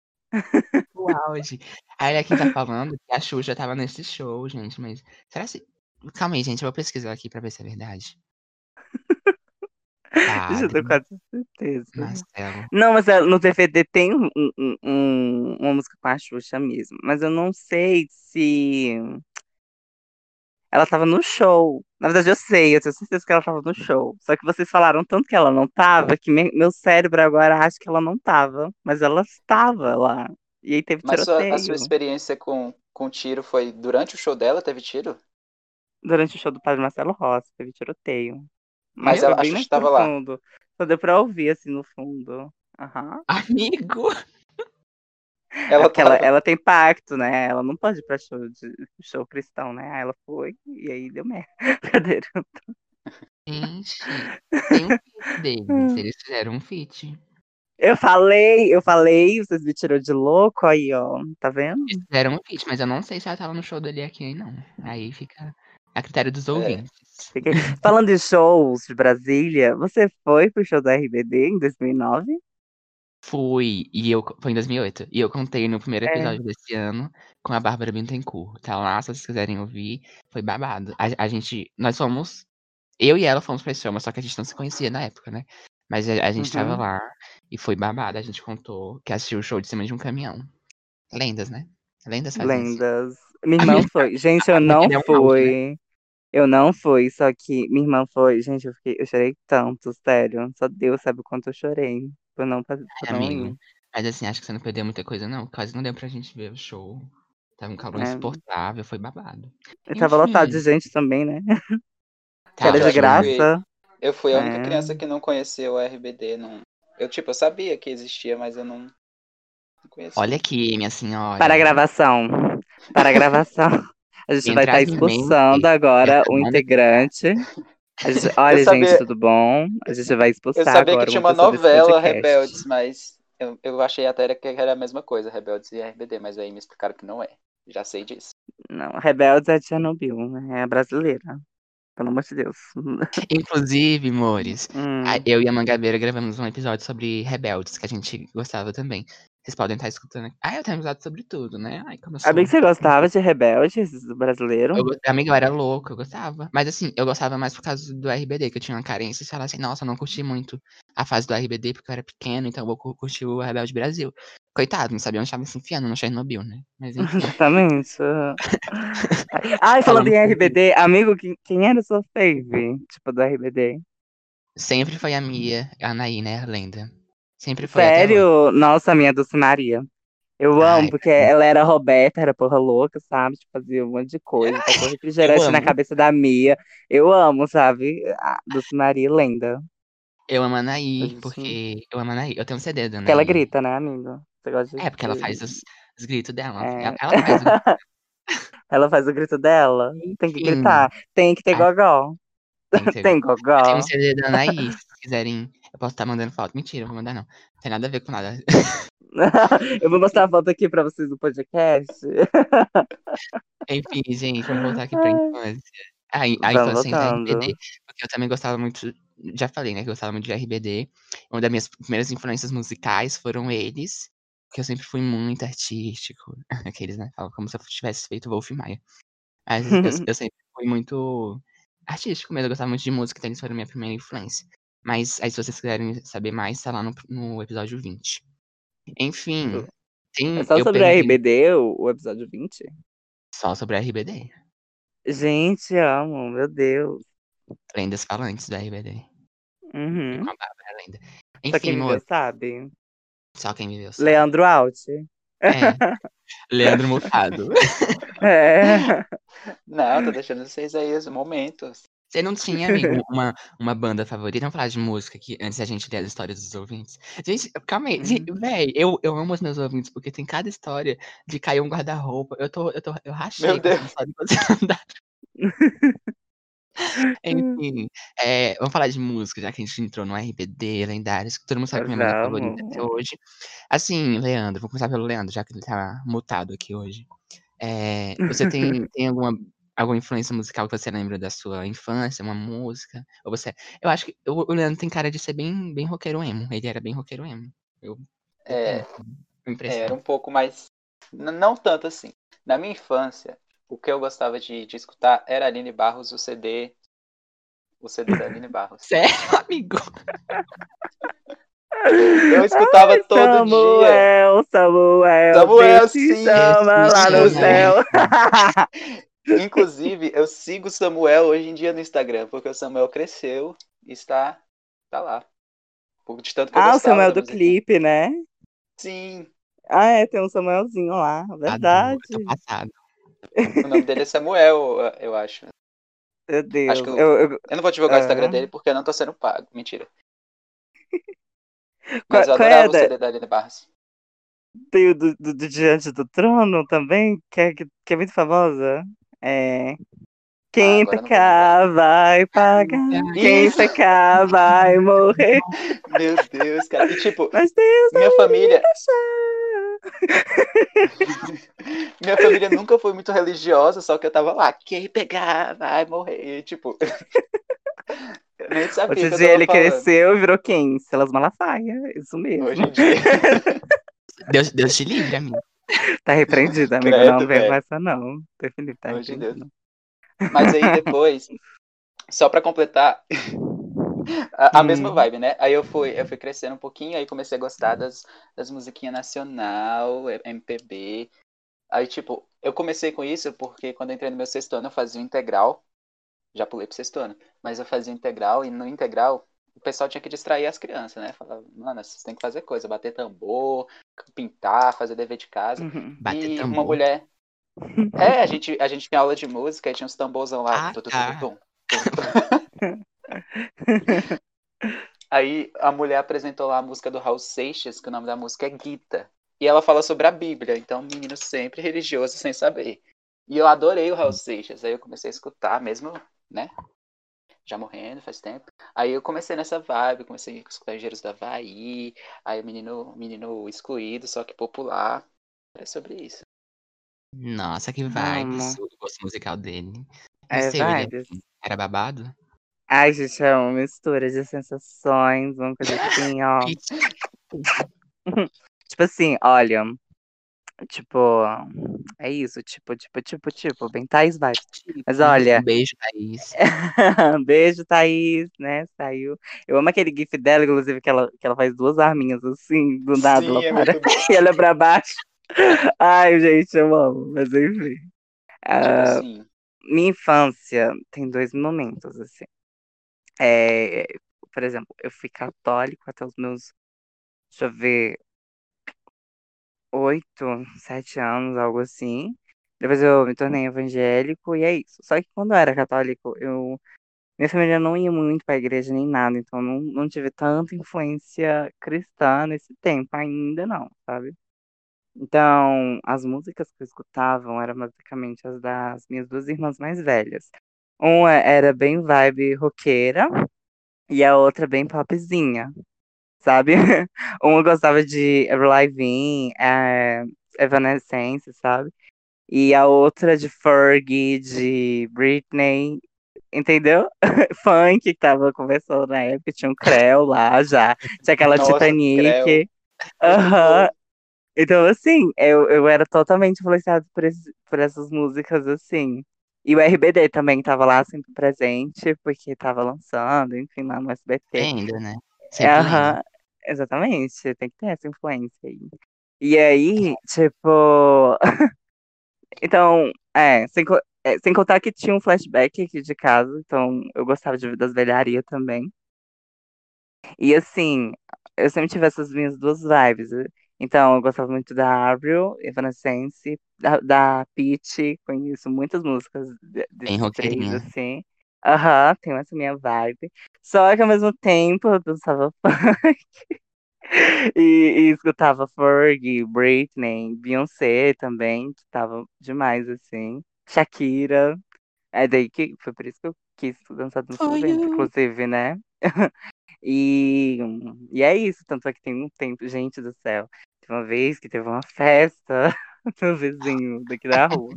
O auge. Aí ele aqui tá falando que a Xuxa tava nesse show, gente, mas. Será se. Calma aí, gente, eu vou pesquisar aqui pra ver se é verdade. Deixa eu Padre ter quase certeza. Marcelo. Não, mas ela- no DVD tem um- um- um- uma música com a Xuxa mesmo. Mas eu não sei se. Ela tava no show. Na verdade, eu sei, eu tenho certeza que ela tava no show. Só que vocês falaram tanto que ela não tava, que me- meu cérebro agora acha que ela não tava. Mas ela estava lá. E aí teve Mas sua- tiroteio. a sua experiência com, com tiro foi durante o show dela? Teve tiro? Durante o show do Padre Marcelo Rossi, teve tiroteio. Mas Mas foi ela- a bem Xuxa mais tava pro lá. fundo. Só deu pra ouvir assim no fundo. Aham. Amigo! Ela É porque ela, tava- ela tem pacto, né? Ela não pode ir pra show, de, show cristão, né? Aí ela foi e aí deu merda. Brincadeira. Gente, tem um feat deles. Eles fizeram um feat. Eu falei, eu falei, vocês me tirou de louco aí, ó. Tá vendo? Eles fizeram um feat, mas eu não sei se ela tava no show dele aqui, não. Aí fica a critério dos ouvintes. Fiquei- Falando de shows de Brasília, você foi pro show da RBD em 2009? Fui, e eu. Foi em 2008. E eu contei no primeiro É. episódio desse ano com a Bárbara Bittencourt. Tá lá, se vocês quiserem ouvir. Foi babado. A, a gente. Nós fomos. Eu e ela fomos pra esse show, mas só que a gente não se conhecia na época, né? Mas a, a gente tava Uhum. lá e foi babado. A gente contou que assistiu o show de cima de um caminhão. Lendas, né? Lendas fazem isso. Lendas. Minha A irmã minha- foi. Gente, eu a não é um né? fui. Eu não fui, só que minha irmã foi. Gente, eu, fiquei, eu chorei tanto, sério. Só Deus sabe o quanto eu chorei por não, fa- por É, amigo. ir. Mas assim, acho que você não perdeu muita coisa, não. Quase não deu pra gente ver o show. Tava um calor É. insuportável, foi babado. Eu tava lotado de Enfim. gente também, né? Tava, era de eu fui- graça. Eu fui a única É. criança que não conheceu o RBD. Não... Eu, tipo, eu sabia que existia, mas eu não, não conhecia. Olha aqui, minha senhora. Para a gravação. Para a gravação. A gente vai Entrar estar expulsando agora o integrante. Olha, sabia- gente, tudo bom? A gente vai Eu expulsar sabia agora que tinha uma novela. Rebeldes, mas eu, eu achei até que era a mesma coisa, Rebeldes e RBD, mas aí me explicaram que não é. Já sei disso. Não, Rebeldes é de Chernobyl, né? É brasileira. Pelo amor de Deus. Inclusive, amores, Hum. eu e a Mangabeira gravamos um episódio sobre rebeldes, que a gente gostava também. Vocês podem estar escutando aqui. Ah, eu tenho episódio sobre tudo, né? Ai, como eu sou... Amigo, você gostava de Rebeldes brasileiro? Eu, amiga, eu era louco, eu gostava. Mas assim, eu gostava mais por causa do RBD, que eu tinha uma carência. E falar assim, nossa, eu não curti muito a fase do RBD porque eu era pequeno, então eu vou cu- curtir o Rebelde Brasil. Coitado, não sabia onde estava se enfiando no Chernobyl, né? Mas enfim. Exatamente. Ai, falando em RBD, amigo, quem, quem era sua fave? Tipo, do RBD? Sempre foi a Mia, a Anaí, né? A lenda. Sempre foi. Sério? Nossa, a minha Dulce Maria. Eu Ai, amo, porque ela era Roberta, era porra louca, sabe? Tipo, fazia um monte de coisa, tacou refrigerante na cabeça da Mia. Eu amo, sabe? A Dulce Maria, lenda. Eu amo a Anaí, porque. Eu amo a Anaí. Eu tenho um CD da Anaí. Porque ela grita, né, amigo? Você gosta de... É, porque ela faz os, os gritos dela. É. Ela, ela faz o Ela faz o grito dela. Tem que gritar. Tem que ter Ah. gogó. Tem que ter- Tem gogó. tenho um CD da Anaí, se quiserem. Eu posso estar mandando foto. Mentira, não vou mandar não. Não tem nada a ver com nada. Eu vou mostrar a foto aqui pra vocês no podcast. Enfim, gente, vamos voltar aqui pra infância. A, a infância voltando. RBD. Porque eu também gostava muito. Já falei, né? Que eu gostava muito de RBD. Uma das minhas primeiras influências musicais foram eles. Porque eu sempre fui muito artístico. Aqueles, né? Falam como se eu tivesse feito Wolf Maia. Mas eu, eu sempre fui muito artístico mesmo. Eu gostava muito de música, então eles foram minha primeira influência. Mas aí, se vocês quiserem saber mais, tá lá no, no episódio 20. Enfim. Tem, É só eu sobre a RBD, o, o episódio 20? Só sobre a RBD. Gente, amo, meu Deus. Lendas falantes da RBD. Uhum. Com a Bárbara Lenda. Só quem Enfim, viveu amor, sabe. só quem viveu sabe. Leandro Alt. É. Leandro Mufado. É. Não, tô deixando vocês aí os momentos. Você não tinha, amigo, uma, uma banda favorita? Vamos falar de música aqui, antes da gente ler as histórias dos ouvintes. Gente, calma aí. gente, Véi, eu, eu amo os meus ouvintes, porque tem cada história de cair um guarda-roupa. Eu tô, eu tô, eu rachei Meu Deus. Enfim, é, vamos falar de música, já que a gente entrou no RBD, lendários, que todo mundo sabe que minha banda favorita até Vamos. hoje. Assim, Leandro, vou começar pelo Leandro, já que ele tá mutado aqui hoje. É, você tem, tem alguma, alguma influência musical que você lembra da sua infância, uma música? Ou você. Eu acho que o, Leandro tem cara de ser bem, bem roqueiro emo. Ele era bem roqueiro emo. Eu, eu É, É, era um pouco mais. n- Não tanto assim. Na minha infância, o que eu gostava de, de escutar era Aline Barros, o CD. O CD da Aline Barros. Sério, amigo? Eu escutava Ai, todo dia. Samuel, Samuel, Samuel, sim. chama lá no céu. Inclusive, eu sigo o Samuel hoje em dia no Instagram, porque o Samuel cresceu e está, está lá. Por- De tanto que Ah, o Samuel do clipe, né? Sim, Ah, é, tem um Samuelzinho lá, verdade. Eu tô passado. o nome dele é Samuel, eu acho. Meu Deus. Acho que eu- eu, eu- Eu não vou divulgar o Ah. Instagram dele porque eu não tô sendo pago. Mentira. Mas eu é adorava o da- CD da Aline Barros. tenho do, do, do Diante do Trono também, que é, que, que é muito famosa. É. Quem Ah, vou pecar vai pagar. Quem pecar vai morrer. Meu Deus, cara. E tipo, Mas Deus minha família, minha família nunca foi muito religiosa, só que eu tava lá, quem pegar vai morrer. E, tipo, eu nem sabia Outro eu dia ele falando. cresceu e virou quem? Silas Malafaia. Isso mesmo. Hoje em dia. Deus, Deus te livre, amigo. Tá repreendido, amigo. Credo, não vem com essa, não. Definido, tá Pelo amor de repreendido. Mas aí depois, só pra completar, a, a Hum. mesma vibe, né? Aí eu fui, eu fui crescendo um pouquinho, aí comecei a gostar das, das musiquinhas nacional, eh, MPB. Aí, tipo, eu comecei com isso porque quando eu entrei no meu sexto ano, eu fazia o integral. Já pulei pro sexto ano, mas eu fazia o integral e no integral o pessoal tinha que distrair as crianças, né? Falava, mano, vocês têm que fazer coisa, bater tambor, pintar, fazer dever de casa. Uhum. Bater e tambor. uma mulher. É, a gente, a gente tinha aula de música e tinha uns tamborzão lá. Ah, tum, tum, tá. tum, tum, tum. Aí a mulher apresentou lá a música do Raul Seixas, que o nome da música é Gita. E ela fala sobre a Bíblia, então menino sempre religioso sem saber. E eu adorei o Raul Seixas, aí eu comecei a escutar, mesmo, né? Já morrendo faz tempo. Aí eu comecei nessa vibe, comecei a escutar Engenheiros da Havaí, aí o menino, menino excluído, só que popular. É sobre isso. Nossa, que vibes Amo. o gosto musical dele. É sei, ele vibes. era babado? Ai, gente, é uma mistura de sensações, uma coisa assim, ó. Tipo assim, olha. Tipo, é isso, tipo, tipo, tipo, tipo, bem Thaís vibes. Mas olha- Um beijo, Thaís. Beijo, Thaís, né? Saiu. Eu amo aquele gif dela, inclusive, que ela, que ela faz duas arminhas assim, do nada, Sim, ela é para e olha pra baixo. Ai, gente, eu amo, mas enfim. Tipo Ah, assim, minha infância tem dois momentos, assim. É, por exemplo, eu fui católico até os meus. Deixa eu ver. Oito, sete anos, algo assim. Depois eu me tornei evangélico e é isso. Só que quando eu era católico, eu minha família não ia muito pra igreja nem nada, então não, não tive tanta influência cristã nesse tempo, ainda não, sabe? Então, as músicas que eu escutava eram basicamente as das minhas duas irmãs mais velhas. Uma era bem vibe roqueira e a outra bem popzinha, sabe? Uma gostava de Avril Lavigne, é, Evanescence, sabe? E a outra de Fergie, de Britney, entendeu? Funk que tava conversando na época, tinha um Creu lá já, tinha aquela Nossa, Titanic. Aham. Então, assim, eu, eu era totalmente influenciado por, esse- por essas músicas, assim. E o RBD também tava lá sempre presente, porque tava lançando, enfim, lá no SBT. Ainda, né? Sempre Aham, exatamente, tem que ter essa influência aí. E aí, tipo. Então, é, sem, é, sem contar que tinha um flashback aqui de casa, então eu gostava de das velharias também. E assim, eu sempre tive essas minhas duas vibes. eh. Então, eu gostava muito da Avril, Evanescence, da, da Pitty, conheço muitas músicas desses três, assim. Aham, tenho essa minha vibe. Só que ao mesmo tempo eu dançava funk e, e escutava Fergie, Britney, Beyoncé também, que tava demais, assim. Shakira. É daí que foi por isso que eu quis dançar dança ventre, you. inclusive, né? E, e é isso, tanto é que tem um tempo, gente do céu. Teve uma vez que teve uma festa no vizinho daqui da rua,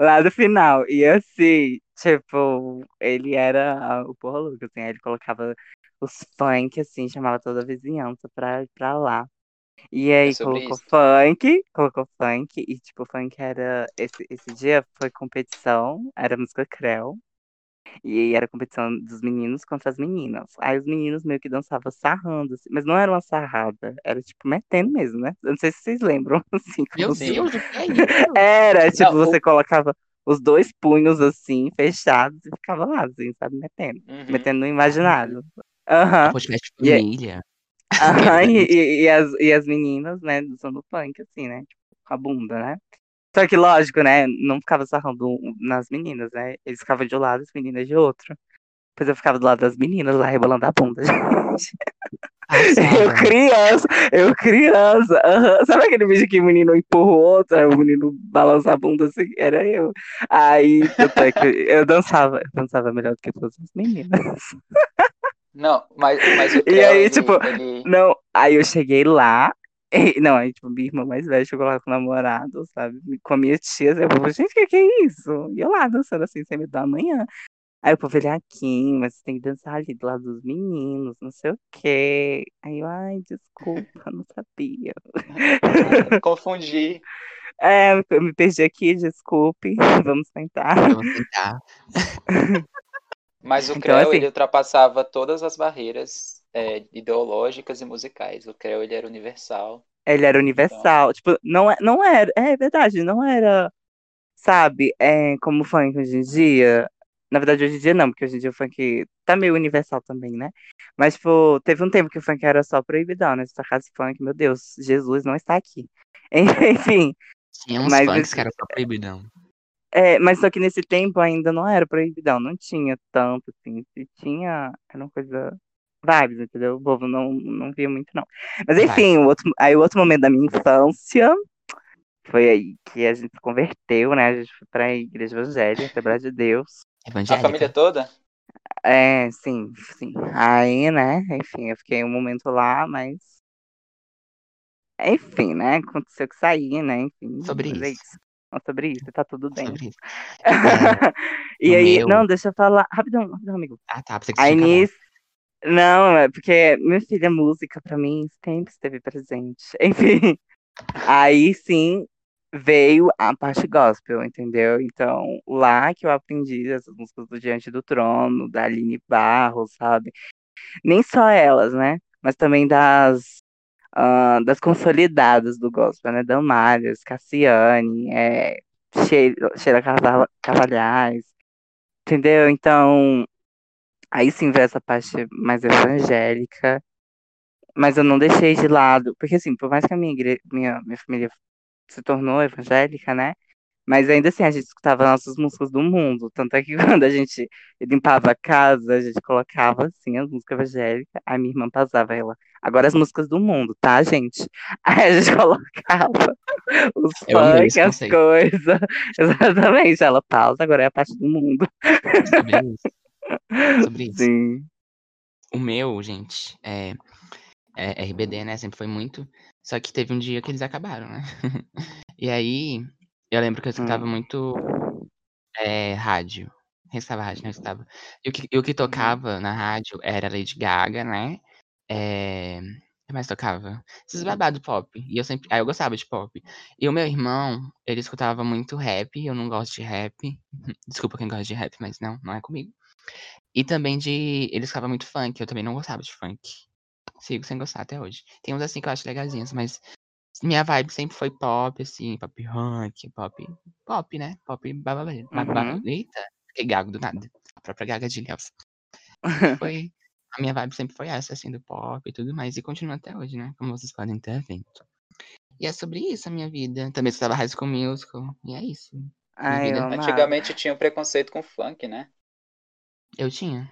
lá do final. E assim, tipo, ele era o porra louca, assim, ele colocava os funk, assim, chamava toda a vizinhança pra ir pra lá. E É aí sobre colocou isso. funk, colocou funk, e tipo, funk era. Esse, esse dia foi competição, era música Creu. E era competição dos meninos contra as meninas. Aí os meninos meio que dançavam sarrando, assim, mas não era uma sarrada, era tipo metendo mesmo, né? Eu não sei se vocês lembram, assim, Meu como Sim. Deus, o que é isso? Era, tipo, Não, você o- colocava os dois punhos assim, fechados, e ficava lá, assim, sabe, metendo. Uhum. Metendo no imaginário. Aham. E é- família. Aham, e, e- e as, e as meninas, né, dançando funk, assim, né? Tipo, com a bunda, né? Só que, lógico, né? Não ficava sarrando nas meninas, né? Eles ficavam de um lado, as meninas de outro. Depois eu ficava do lado das meninas lá, rebolando a bunda, gente. Eu Passada. criança, eu criança. aham. Sabe aquele vídeo que o menino empurra o outro, aí o menino balança a bunda assim? Era eu. Aí, eu dançava, eu dançava melhor do que todas as meninas. Não, mas, mas o E aí, ele, tipo, ele- Não, aí eu cheguei lá. não, aí, tipo, minha irmã mais velha chegou lá com o namorado, sabe? Com a minha tia. Eu falei, gente, o que, que é isso? E eu lá dançando assim, sem medo da manhã. Aí o povo, ele aqui, mas você tem que dançar ali do lado dos meninos, não sei o quê. Aí eu, ai, desculpa, não sabia. confundi. É, eu me perdi aqui, desculpe. Vamos tentar. Vamos tentar. Mas o Então, Creu, assim- ele ultrapassava todas as barreiras é, ideológicas e musicais. O Creu, ele era universal. Ele era universal. Tipo, não, é- não era. É verdade, não era. Sabe, é, como o funk hoje em dia. Na verdade, hoje em dia não, porque hoje em dia o funk tá meio universal também, né? Mas, tipo, teve um tempo que o funk era só proibidão, né? Se tocasse funk, meu Deus, Jesus não está aqui. Enfim, Tinha uns Mas funks que era só proibidão. é, mas só que nesse tempo ainda não era proibidão, não tinha tanto, assim. Se tinha, era uma coisa. Vibes, entendeu? O povo não, não via muito, não. Mas enfim, o outro, aí o outro momento da minha infância foi aí que a gente se converteu, né? A gente foi pra igreja evangélica, Assembleia de Deus. A Evangélica. família toda? É, sim, sim. Aí, né, enfim, eu fiquei um momento lá, mas. Enfim, né? Aconteceu que saí, né? Enfim. Sobre é isso. isso. Não, sobre isso, tá tudo bem. Sobre isso. e no aí, meu- não, deixa eu falar. Rapidão, rapidão, amigo. Ah, tá. Que Aí você acabado. nisso. Não, é porque minha filha, música pra mim sempre esteve presente. Enfim. Aí sim veio a parte gospel, entendeu? Então, lá que eu aprendi essas músicas do Diante do Trono, da Aline Barros, sabe? Nem só elas, né? Mas também das, ah, das consolidadas do gospel, né? Damares, Cassiane, é, Sheila, Cavalhais, entendeu? Então, aí sim veio essa parte mais evangélica. Mas eu não deixei de lado, porque assim, por mais que a minha, igre... minha, minha família se tornou evangélica, né? Mas ainda assim, a gente escutava nossas músicas do mundo. Tanto é que quando a gente limpava a casa, a gente colocava assim as músicas evangélicas. A minha irmã pausava ela. Agora as músicas do mundo, tá, gente? Aí a gente colocava os funk, as coisas. Exatamente. Ela pausa, agora é a parte do mundo. Sobre isso. Sim. O meu, gente, é, é RBD, né? Sempre foi muito. Só que teve um dia que eles acabaram, né? e aí, eu lembro que eu escutava Hum. muito é, rádio. Restava rádio, não escutava. E o que, o que tocava na rádio era Lady Gaga, né? É... O que mais tocava? Esses babados pop. E eu sempre. Ah, eu gostava de pop. E o meu irmão, ele escutava muito rap. Eu não gosto de rap. Desculpa quem gosta de rap, mas não, não é comigo. E também de. Ele escutava muito funk. Eu também não gostava de funk. Sigo sem gostar até hoje. Tem uns assim que eu acho legalzinhos, mas minha vibe sempre foi pop, assim, pop rock, pop. Pop, né? Pop bababá. babá- Uhum. Eita, fiquei gago do nada. A própria gaga de Nelson. Foi. A minha vibe sempre foi essa, assim, do pop e tudo mais. E continua até hoje, né? Como vocês podem ter visto. E é sobre isso a minha vida. Também estava High School Musical. E é isso. Ai, amava. Antigamente tinha um preconceito com funk, né? Eu tinha.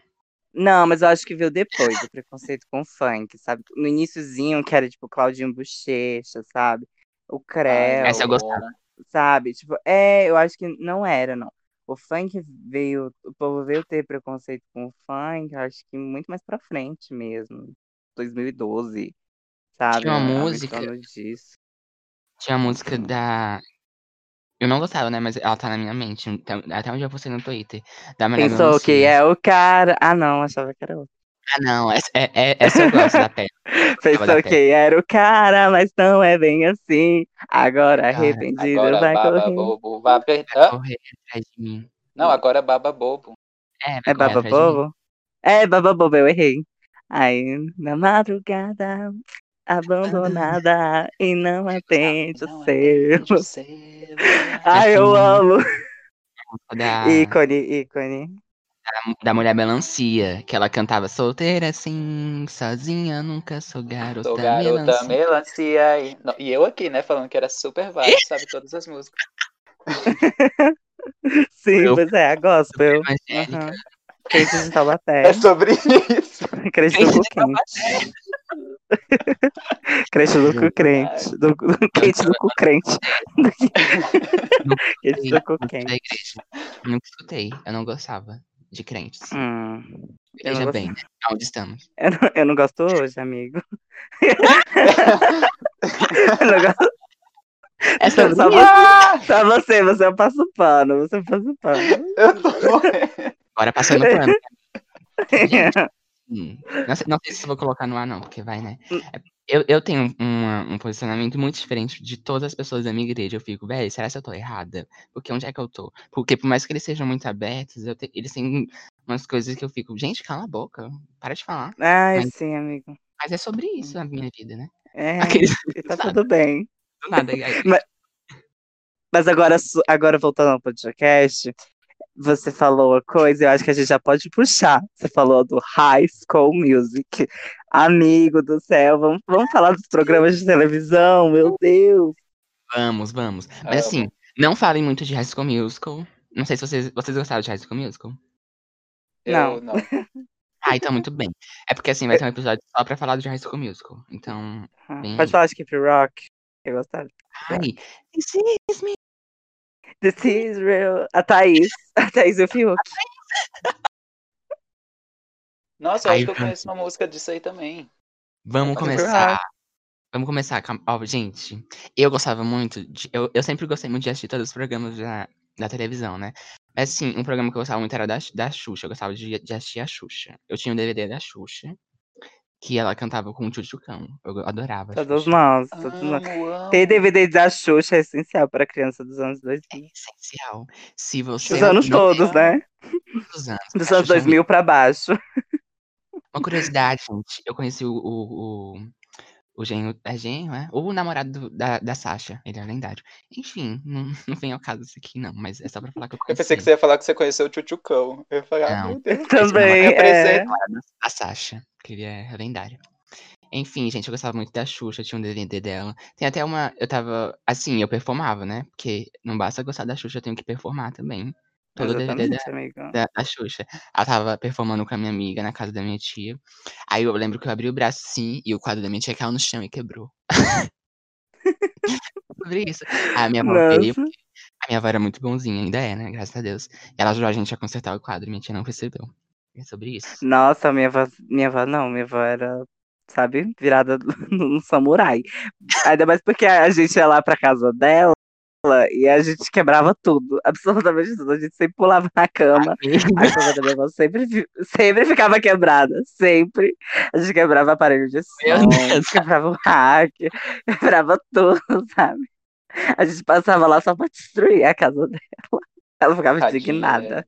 Não, mas eu acho que veio depois do preconceito com funk, sabe? No iniciozinho, que era tipo Claudinho Bochecha, sabe? O Creu, Essa eu gostava. sabe? Tipo, é, eu acho que não era, não. O funk veio, o povo veio ter preconceito com o funk, eu acho que muito mais pra frente mesmo. 2012, sabe? Tinha uma em música- disso. Tinha a música da. Eu não gostava, né? Mas ela tá na minha mente. Então, até onde eu postei no Twitter. Da Pensou que é o cara. Ah, não, achava que era outro. Ah, não. Essa, é, é- essa eu gosto da pele. Pensou que era o cara, mas não é bem assim. Agora Cara, arrependido Agora vai baba correr. bobo. Vai... Vai correr atrás de mim. Não, agora baba bobo. É, É Baba. Bobo? É Baba Bobo, eu errei. Aí, na madrugada, abandonada, e não atende o Não seu. atende o seu. Ai, eu Assim, amo. Da, Ícone, ícone. da mulher melancia. Que ela cantava solteira assim, sozinha, nunca sou garota, Sou garota melancia. melancia. E... Não, e eu aqui, né, falando que era super válido, sabe todas as músicas. Sim, Eu- pois é, a gospel. Aham. Crente de Taubaté. É sobre isso. Crente do quente. Crente do cu crente. Do, do crente do cu crente. Crente do cu quente. igreja. Nunca escutei, eu não gostava de crentes. Hum, Veja gosto- bem, né? Onde estamos? eu, não, eu não gosto hoje, amigo. eu não gosto. É Só, você, só você, você é o passo pano, você é o passo pano. Eu tô morrendo. Agora passando pano. Hum, Não sei, não sei se vou colocar no ar, não, porque vai, né? Hum. É, Eu, eu tenho um, um posicionamento muito diferente de todas as pessoas da minha igreja. Eu fico, velho, será que eu tô errada? Porque onde é que eu tô? Porque por mais que eles sejam muito abertos, te- eles têm umas coisas que eu fico, gente, cala a boca, para de falar. Mas- sim, amigo. Mas é sobre isso a minha vida, né? É, Aqueles tá sabe, tudo bem. do nada. aí- Mas agora, agora voltando ao podcast, você falou uma coisa, eu acho que a gente já pode puxar. Você falou do High School Music. Amigo do céu, vamos, vamos falar dos programas de televisão, meu Deus. Vamos, vamos. Mas assim, não falem muito de High School Musical. Não sei se vocês, vocês gostaram de High School Musical. Eu não. Ah, então muito bem. É porque assim, vai ter um episódio só pra falar de High School Musical. Então, Ah, Bem Pode falar de Keep Rock. Eu gostava. ai, is me. This is real. A Thaís. A Thaís e o Fiuk. Nossa, eu acho que eu conheço uma música disso aí também. Vamos Pode começar. Vamos começar. Ó, gente, eu gostava muito de. Eu, eu sempre gostei muito de assistir todos os programas da, da televisão, né? Mas assim, um programa que eu gostava muito era da, da Xuxa. Eu gostava de, de assistir a Xuxa. Eu tinha um DVD da Xuxa. Que ela cantava com o Tchutchucão. Eu adorava. Todos nós. Todos nós. Ter DVD da Xuxa é essencial para criança dos anos É 2000. essencial. Se você. Dos anos não todos, né? Dos anos. Dos anos Xuxa é 2000 pra baixo. Uma curiosidade, gente. Eu conheci o. O, o, o genro. É genro, é? O namorado do- da, da Sasha. Ele é lendário. Enfim, não, não vem ao caso isso aqui, não. Mas é só pra falar que eu Eu conheci. pensei que você ia falar que você conheceu o Tchutchucão. Eu ia falar, ah, Não. meu Deus. Também, é. namorado da Sasha. Que ele é lendário. Enfim, gente, eu gostava muito da Xuxa, tinha um DVD dela. Tem até uma. Eu tava. Assim, eu performava, né? Porque não basta gostar da Xuxa, eu tenho que performar também. O DVD da, Exatamente, amigo. da, da Xuxa. Ela tava performando com a minha amiga na casa da minha tia. Aí eu lembro que eu abri o braço sim e o quadro da minha tia caiu no chão e quebrou. Sobre isso. A minha avó veio, a minha avó era muito bonzinha, ainda é, né? Graças a Deus. E ela ajudou a gente a consertar o quadro, minha tia não percebeu. É sobre isso. Nossa, minha avó, minha avó não, minha avó era, sabe, virada num samurai. Ainda mais porque a gente ia lá pra casa dela e a gente quebrava tudo, absolutamente tudo. A gente sempre pulava na cama. A cama da minha avó sempre, sempre ficava quebrada, sempre. A gente quebrava aparelho de som, quebrava o hack, quebrava tudo, sabe? A gente passava lá só pra destruir a casa dela. Ela ficava Tadinha. indignada.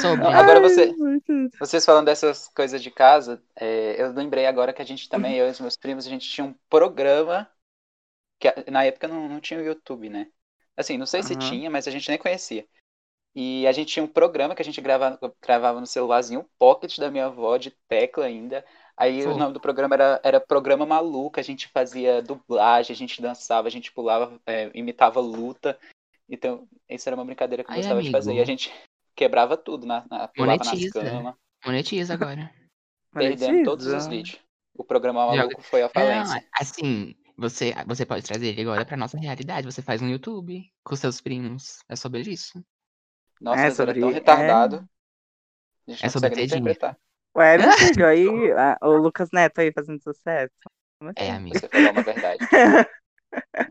Sobre. Agora Ai, você- muito- Vocês falando dessas coisas de casa, é, eu lembrei agora que a gente também, eu e os meus primos, a gente tinha um programa que a- na época não, não tinha o YouTube, né? Assim, não sei se tinha, mas a gente nem conhecia. E a gente tinha um programa que a gente gravava, gravava no celularzinho, um pocket da minha avó, de tecla ainda. Aí o nome do programa era, era Programa Maluco, a gente fazia dublagem, a gente dançava, a gente pulava, é, imitava luta. Então, isso era uma brincadeira que eu Ai, gostava de fazer. E amigo. a gente quebrava tudo, na, na, pulava nas Monetiza. camas. Monetiza agora. Perdemos todos os vídeos. O programa Joga- maluco foi à Não, falência. assim, você, você pode trazer ele agora pra nossa realidade. Você faz um YouTube com seus primos. É sobre isso. Nossa, É era sobre- tão é. retardado. A gente É não sobre Tedinho. interpretar. Ué, meu filho, aí a- o Lucas Neto aí fazendo sucesso. Como É, assim? amigo. Você falou uma verdade.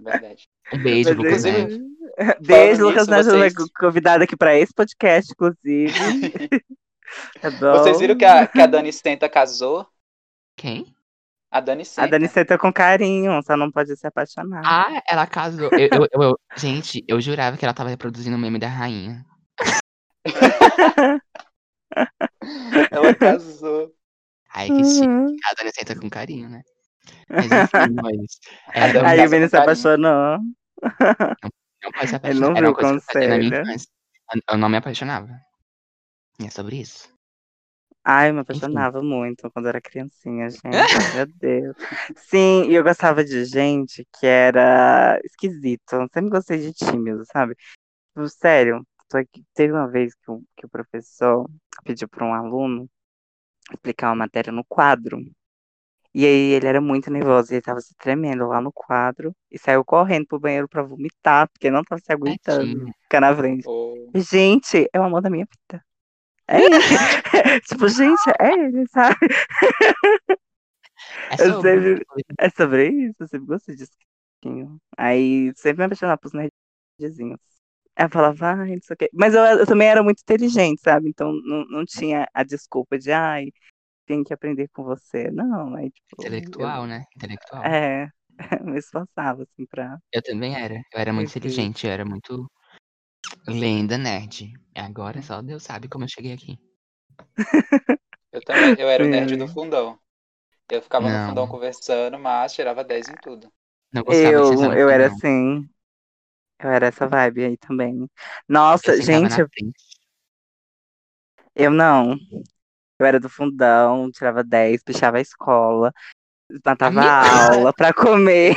verdade. Um beijo, Mas Lucas Neto. Beijo, Lucas Neto, vocês- foi convidado aqui pra esse podcast, inclusive. Bom? Vocês viram que a, que a Dani Stenta casou? Quem? A Dani A Stenta. Dani senta com carinho, só não pode se apaixonar. Ah, ela casou. Eu, eu- eu- eu- gente, eu jurava que ela tava reproduzindo o meme da rainha. Ela casou. Ai, que chique. Uhum. A Dani senta com carinho, né? Mas enfim, mas. A É, Dani não, Aí o com se carinho. apaixonou. não pode se Ele não apaixonar. Viu o conselho. Eu não me apaixonava. E é sobre isso. Ai, eu me apaixonava muito quando era criancinha, gente. Meu Deus. Sim, e eu gostava de gente que era esquisito. Eu sempre gostei de tímido, sabe? Tipo, Sério, teve uma vez que o, que o professor pediu para um aluno explicar uma matéria no quadro. E aí ele era muito nervoso, ele tava se tremendo lá no quadro e saiu correndo pro banheiro pra vomitar, porque não tava se aguentando, ficar na frente. Ô, Gente, é o amor da minha vida. É ele. tipo, gente, é ele, sabe? É Eu sobre. sempre- É sobre isso, eu sempre gostei disso. Aí sempre me apaixonava pros nerdzinhos. Eu falava, ai, não sei o quê. Mas eu, eu também era muito inteligente, sabe? Então não, não tinha a desculpa de, ai, tem que aprender com você. Não, aí tipo. Intelectual, né? Intelectual. Eu, é, me esforçava, assim, pra. Eu também era. Eu era muito inteligente, eu era muito lenda nerd. Agora só Deus sabe como eu cheguei aqui. eu também, eu era o nerd do fundão. Eu ficava no Não. fundão conversando, mas tirava 10 em tudo. Não gostava de Eu, no eu era fundão. assim. Eu era essa vibe aí também. Eu Nossa, na gente, eu não. Eu era do fundão, tirava 10, pichava a escola, matava a aula pra comer.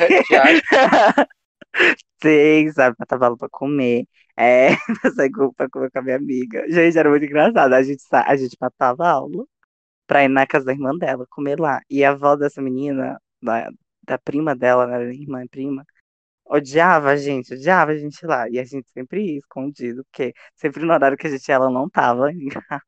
Sim, sabe? Matava aula pra comer. É, pra sair com- pra comer com a minha amiga. Gente, era muito engraçado. A gente, a gente matava a aula pra ir na casa da irmã dela, comer lá. E a avó dessa menina, da, da prima dela, não era nem irmã, é prima, odiava a gente, odiava a gente lá. E a gente sempre ia escondido, porque sempre no horário que a gente ia, ela não tava em casa.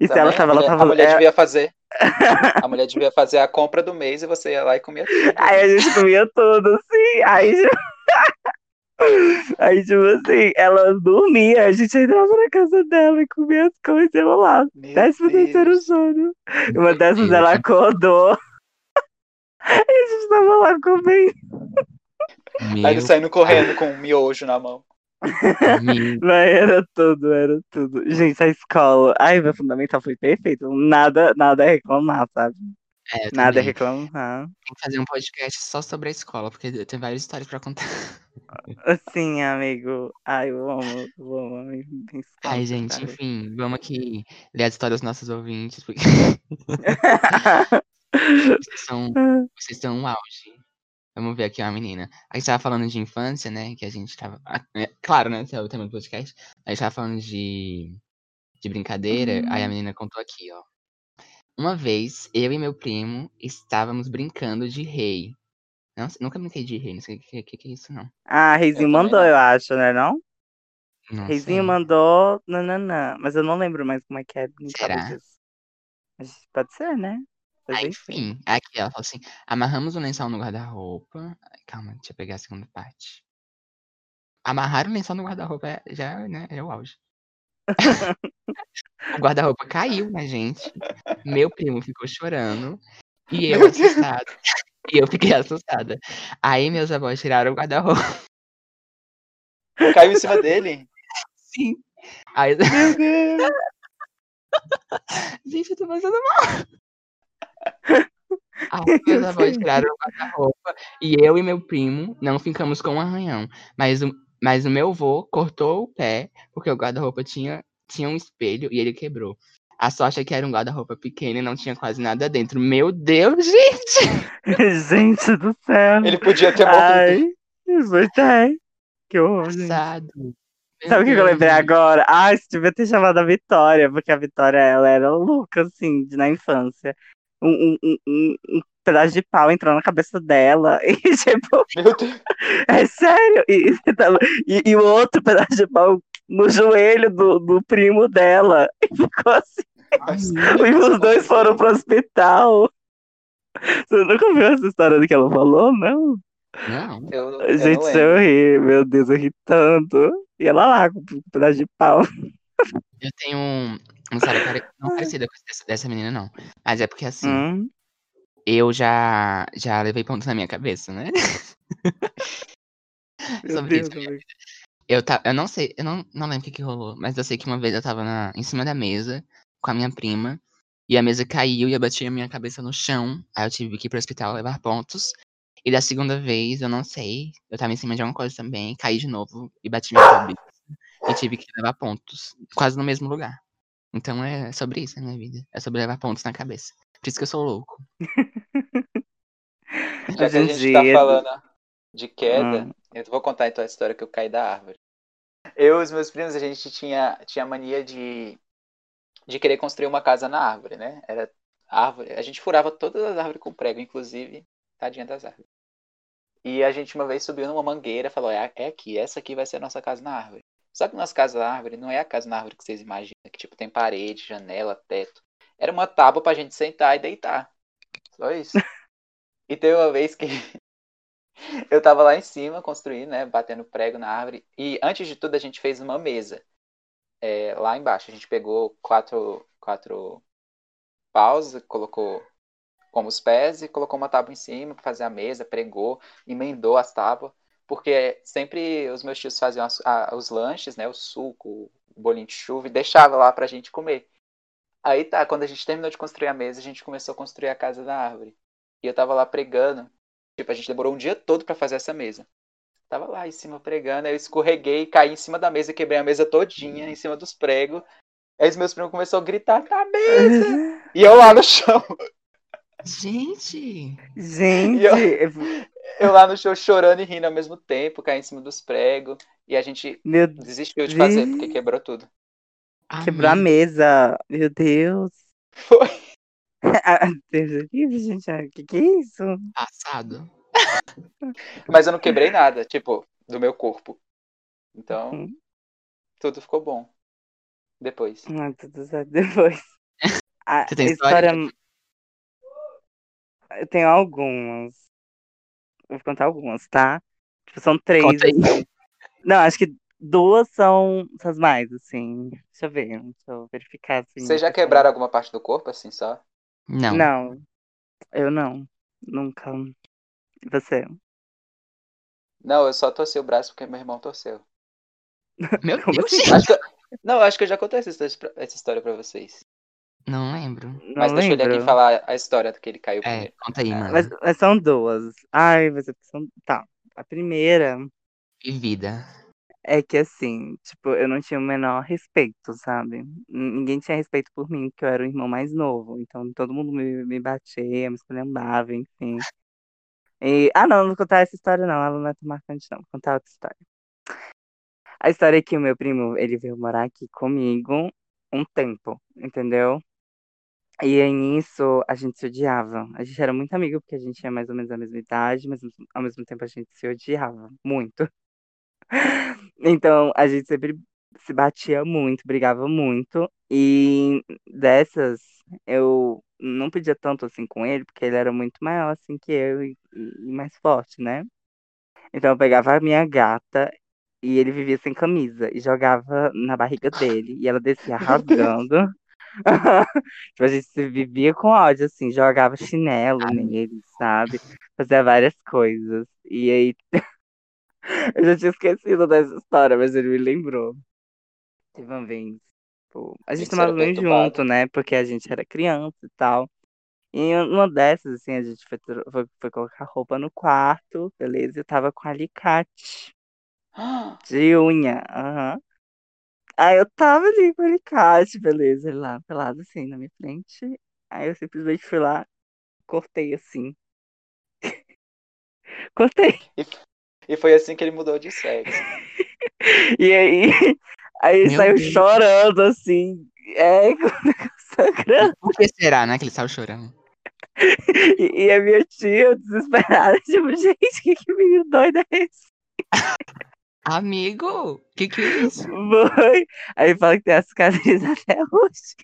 E se ela também, tava, ela tava. a mulher é, devia fazer. A mulher devia fazer a compra do mês e você ia lá e comia tudo. Aí a gente comia tudo, assim. Aí. Aí, tipo assim, ela dormia, a gente entrava na casa dela e comia as coisas, e ela lá, Meu décimo terceiro Deus. sono. E uma dessas Deus, ela acordou. E a gente tava lá comendo. Aí Meu ele saindo correndo com um miojo na mão. Mas era tudo, era tudo. Gente, a escola. Ai, meu fundamental foi perfeito. Nada, nada a reclamar, sabe? É, Nada também. reclamar. Tem que fazer um podcast só sobre a escola, porque tem várias histórias pra contar. Assim, amigo. Ai, eu amo, eu amo Ai, gente, enfim, vamos aqui ler as histórias dos nossos ouvintes. Porque... Vocês são, vocês estão no auge. Vamos ver aqui uma menina. A gente tava falando de infância, né? Que a gente tava. ah, é, Claro, né? Esse é o tema do podcast. A gente tava falando de, de brincadeira. Aí a menina contou aqui, ó. Uma vez, eu e meu primo estávamos brincando de rei. Nossa, nunca brinquei de rei, não sei o que, que, que é isso, não. Ah, Reizinho Eu mandou, não. eu acho, né não? Não Reizinho sei. mandou nananã. Mas eu não lembro mais como é que é brincada Será? disso. Mas pode ser, né? Aí, enfim. aqui ela falou assim: amarramos o lençol no guarda-roupa. Calma, deixa eu pegar a segunda parte. Amarrar o lençol no guarda-roupa é- já né, é o auge. o guarda-roupa caiu na gente. Meu primo ficou chorando. E eu assustada. E eu fiquei assustada. Aí meus avós tiraram o guarda-roupa. Caiu em cima dele. Sim. Aí, Meu Deus. gente, eu tô passando mal. Aí meus avós tiraram o guarda-roupa. E eu e meu primo não ficamos com um arranhão. Mas o, mas o meu avô cortou o pé, porque o guarda-roupa tinha, tinha um espelho e ele quebrou. A sorte é que era um guarda-roupa pequeno e não tinha quase nada dentro. Meu Deus, gente! gente do céu. Ele podia ter morrido. Ai. Que horror, gente. Passado. Meu Sabe o que eu lembrei gente. agora? Ah, você devia ter chamado a Vitória, porque a Vitória, ela era louca, assim, de- na infância. Um, um, um, um- um pedaço de pau entrou na cabeça dela e, tipo, Meu Deus. é sério. E, e, e o outro pedaço de pau no joelho do, do primo dela. E ficou assim. E os dois foram pro hospital. Você nunca viu essa história do que ela falou? Não? Não. Eu, eu Gente, não se eu ri, meu Deus, eu ri tanto. E ela lá com um pedaço de pau. Eu tenho um, uma história pare- não parecida com dessa, dessa menina, não. Mas é porque assim, Hum. eu já, já levei pontos na minha cabeça, né? Meu Sobre Deus, isso. Eu, tá, eu não sei, eu não, não lembro o que, que rolou, mas eu sei que uma vez eu tava na, em cima da mesa com a minha prima, e a mesa caiu e eu bati a minha cabeça no chão. Aí eu tive que ir pro hospital levar pontos. E da segunda vez, eu não sei, eu tava em cima de alguma coisa também, caí de novo e bati minha cabeça. E tive que levar pontos, quase no mesmo lugar. Então é sobre isso a minha vida. É sobre levar pontos na cabeça. Por isso que eu sou louco. Já que a gente tá falando de queda, Hum. eu vou contar então a história que eu caí da árvore. Eu e os meus primos, a gente tinha, tinha mania de, de querer construir uma casa na árvore, né? Era árvore. A gente furava todas as árvores com prego, inclusive, tadinha das árvores. E a gente uma vez subiu numa mangueira e falou: é, é aqui, essa aqui vai ser a nossa casa na árvore. Só que nossa casa na árvore não é a casa na árvore que vocês imaginam, que tipo tem parede, janela, teto. Era uma tábua pra gente sentar e deitar. Só isso. E teve uma vez que eu tava lá em cima construindo, né? Batendo prego na árvore. E antes de tudo a gente fez uma mesa. É, lá embaixo. A gente pegou quatro, quatro paus, colocou como os pés e colocou uma tábua em cima para fazer a mesa, pregou, emendou as tábuas. Porque sempre os meus tios faziam as- a- os lanches, né? O suco, o bolinho de chuva e deixava lá pra gente comer. Aí tá, quando a gente terminou de construir a mesa, a gente começou a construir a casa da árvore. E eu tava lá pregando. Tipo, a gente demorou um dia todo pra fazer essa mesa. Tava lá em cima pregando, aí eu escorreguei, caí em cima da mesa, quebrei a mesa todinha, em cima dos pregos. Aí os meus primos começaram a gritar, tá mesa! E eu lá no chão, Gente! Gente, eu- eu lá no chão chorando e rindo ao mesmo tempo, caí em cima dos pregos. E a gente meu, desistiu de fazer, porque quebrou tudo. quebrou a mesa. Meu Deus. Foi. Ah, Deus livre, gente. O que, que é isso? Passado. Mas eu não quebrei nada, tipo, do meu corpo. Então, Uhum. tudo ficou bom. Depois. Ah, tudo certo depois. A Você tem história? Eu tenho algumas. Vou contar algumas, tá? Tipo, são três. Conta aí. assim. Não, acho que duas são são as mais, assim. Deixa eu ver. Deixa eu verificar. Assim, Vocês já quebraram alguma parte do corpo, assim, só? Não. Não. Eu não. Nunca. E Você? Não, eu só torci o braço porque meu irmão torceu. Meu Como Deus! assim? Acho que eu- Não, acho que eu já contei essa história, essa história pra vocês. Não lembro. Não Mas deixa eu lembro. aqui falar a história que ele caiu É, primeiro. conta aí, mano. Mas, mas são duas. Ai, mas são. Tá. A primeira Vivida. É que assim, tipo, eu não tinha o menor respeito, sabe? Ninguém tinha respeito por mim, porque eu era o irmão mais novo. Então todo mundo me, me batia, me esculhambava, enfim. E, ah, não, não vou contar essa história, não. Ela não é tão marcante, não. Vou contar outra história. A história é que o meu primo, ele veio morar aqui comigo um tempo, entendeu? E aí nisso a gente se odiava. A gente era muito amigo, porque a gente tinha mais ou menos a mesma idade, mas ao mesmo tempo a gente se odiava muito. Então, a gente sempre se batia muito, brigava muito. E dessas, eu não pedia tanto assim com ele, porque ele era muito maior assim que eu e, e mais forte, né? Então eu pegava a minha gata e ele vivia sem camisa e jogava na barriga dele. E ela descia rasgando. Tipo, a gente se vivia com ódio, assim, jogava chinelo nele, sabe? Fazia várias coisas. E aí eu já tinha esquecido dessa história, mas ele me lembrou. Teve uma vez, tipo, a gente Gente, tomava banho junto, né? Porque a gente era criança e tal. E uma dessas, assim, a gente foi, foi, foi colocar roupa no quarto, beleza? E eu tava com alicate de unha. Aham. Aí eu tava ali com alicate, beleza? Ele lá, pelado assim, na minha frente. Aí eu simplesmente fui lá, cortei assim. Cortei. E foi assim que ele mudou de sexo. E aí, aí ele Meu saiu Deus. chorando, assim. É, sangrando. Por que será, né, que ele saiu chorando? E, e a minha tia, desesperada, tipo, gente, que, que menino doido é esse? Amigo, que que é isso? Foi. Aí fala que tem as cicatrizes até hoje.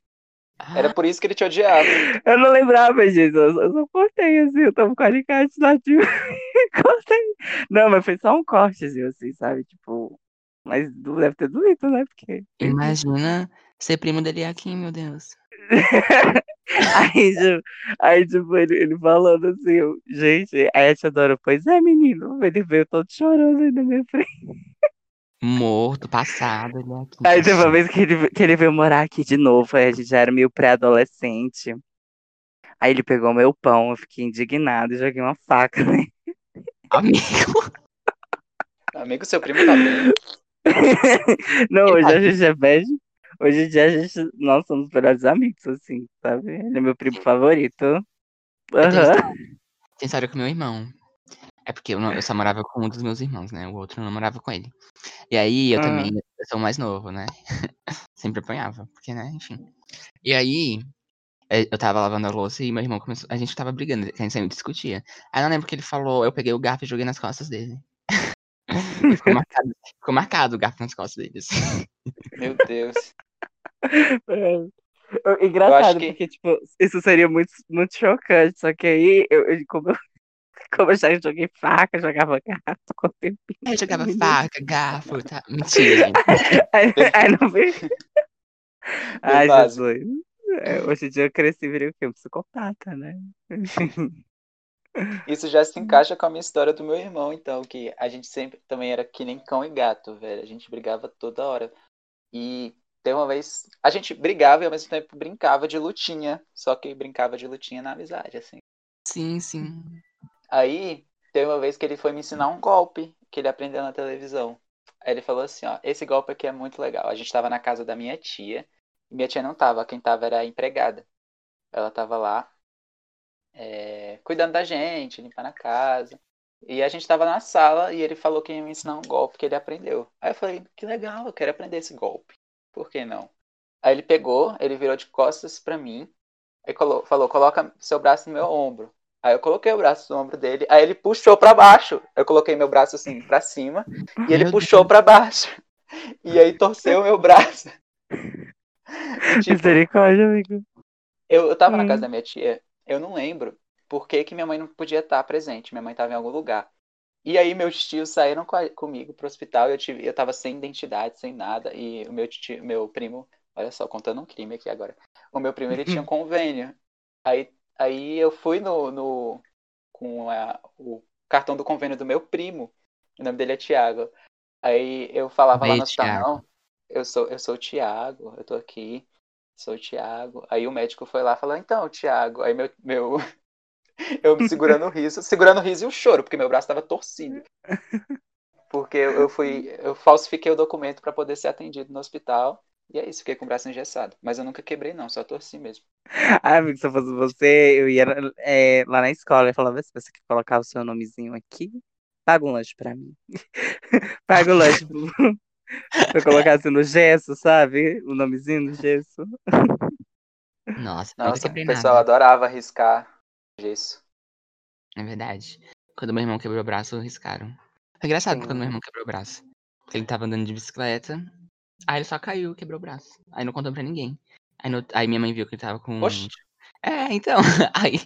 Era por isso que ele te odiava. Eu não lembrava disso, eu só, eu só cortei assim, eu tava com alicate lá, tipo, cortei. Não, mas foi só um cortezinho, assim, sabe? Tipo, mas deve ter doído, né? Porque. Imagina ser primo dele aqui, meu Deus. Aí, tipo, aí, tipo ele, ele falando assim, eu, gente, aí a tia Dora, pois é, menino, ele veio todo chorando aí na minha frente. Morto, passado, ele aqui. Aí teve uma vez que ele, que ele veio morar aqui de novo, aí a gente já era meio pré-adolescente. Aí ele pegou meu pão, eu fiquei indignado e joguei uma faca, né? Amigo, Amigo, seu primo tá bem. Não, hoje tá a gente é beijo. Hoje em dia a gente, nós somos melhores amigos, assim, sabe? Ele é meu primo favorito. história, tenho história com meu irmão. É porque eu, não- eu só morava com um dos meus irmãos, né? O outro eu não morava com ele. E aí eu Ah. também, eu sou o mais novo, né? Sempre apanhava, porque, né, enfim. E aí, eh, eu tava lavando a louça e meu irmão começou. A gente tava brigando, a gente sempre discutia. Aí eu não lembro que ele falou, eu peguei o garfo e joguei nas costas dele. Ficou marcado, ficou marcado o garfo nas costas dele. assim. Meu Deus. É. Engraçado, que- porque, tipo, isso seria muito, muito chocante. Só que aí, eu, eu- como, eu, como eu já joguei faca, jogava gato, cortei o pinto. Aí eu jogava faca, garfo, tá? Mentira. Aí, aí não vi. Ai, básico. Jesus. É, hoje em dia eu cresci e virei o quê? Um psicopata, né? Isso já se encaixa com a minha história do meu irmão, então, que a gente sempre também era que nem cão e gato, velho. A gente brigava toda hora. E tem uma vez. A gente brigava e ao mesmo tempo brincava de lutinha. Só que brincava de lutinha na amizade, assim. Sim, sim. Aí, teve uma vez que ele foi me ensinar um golpe que ele aprendeu na televisão. Aí ele falou assim, ó, esse golpe aqui é muito legal. A gente tava na casa da minha tia, e minha tia não tava, quem tava era a empregada. Ela tava lá, é, cuidando da gente, limpando a casa. E a gente tava na sala e ele falou que ia me ensinar um golpe que ele aprendeu. Aí eu falei, que legal, eu quero aprender esse golpe. Por que não? Aí ele pegou, ele virou de costas pra mim, aí falou, coloca seu braço no meu ombro. Aí eu coloquei o braço no ombro dele, aí ele puxou pra baixo. Eu coloquei meu braço assim pra cima e ele Meu puxou pra baixo. E aí torceu o meu braço. E, tipo, Misericórdia, amigo. eu, eu tava na Hum. casa da minha tia, eu não lembro por que, que minha mãe não podia estar presente. Minha mãe tava em algum lugar. E aí meus tios saíram com a- comigo pro hospital, eu, tive, eu tava sem identidade, sem nada, e o meu tio, meu primo, olha só, contando um crime aqui agora. O meu primo, ele tinha um convênio. Aí, aí eu fui no, no com a- o cartão do convênio do meu primo, o nome dele é Tiago. Aí eu falava lá Beijo, no hospital, não, eu sou, eu sou o Tiago, eu tô aqui, sou o Tiago. Aí o médico foi lá e falou, então, Tiago, aí meu, meu, eu me segurando o riso, segurando o riso e o choro, porque meu braço tava torcido. porque eu eu fui, eu falsifiquei o documento para poder ser atendido no hospital. E é isso, fiquei com o braço engessado. Mas eu nunca quebrei, não, só torci mesmo. Ai, amigo, se eu fosse você, eu ia é, lá na escola e falava, se você quer colocar o seu nomezinho aqui, paga um lanche pra mim. paga um lanche pro- pra eu colocar assim no gesso, sabe? O nomezinho no gesso. Nossa, Nossa, o pessoal nada. adorava riscar gesso. É verdade. Quando meu irmão quebrou o braço, riscaram. Foi engraçado Sim. quando meu irmão quebrou o braço. Porque ele tava andando de bicicleta. Aí ele só caiu e quebrou o braço. Aí não contou pra ninguém. Aí, no- aí minha mãe viu que ele tava com. Oxi. É, então. Aí,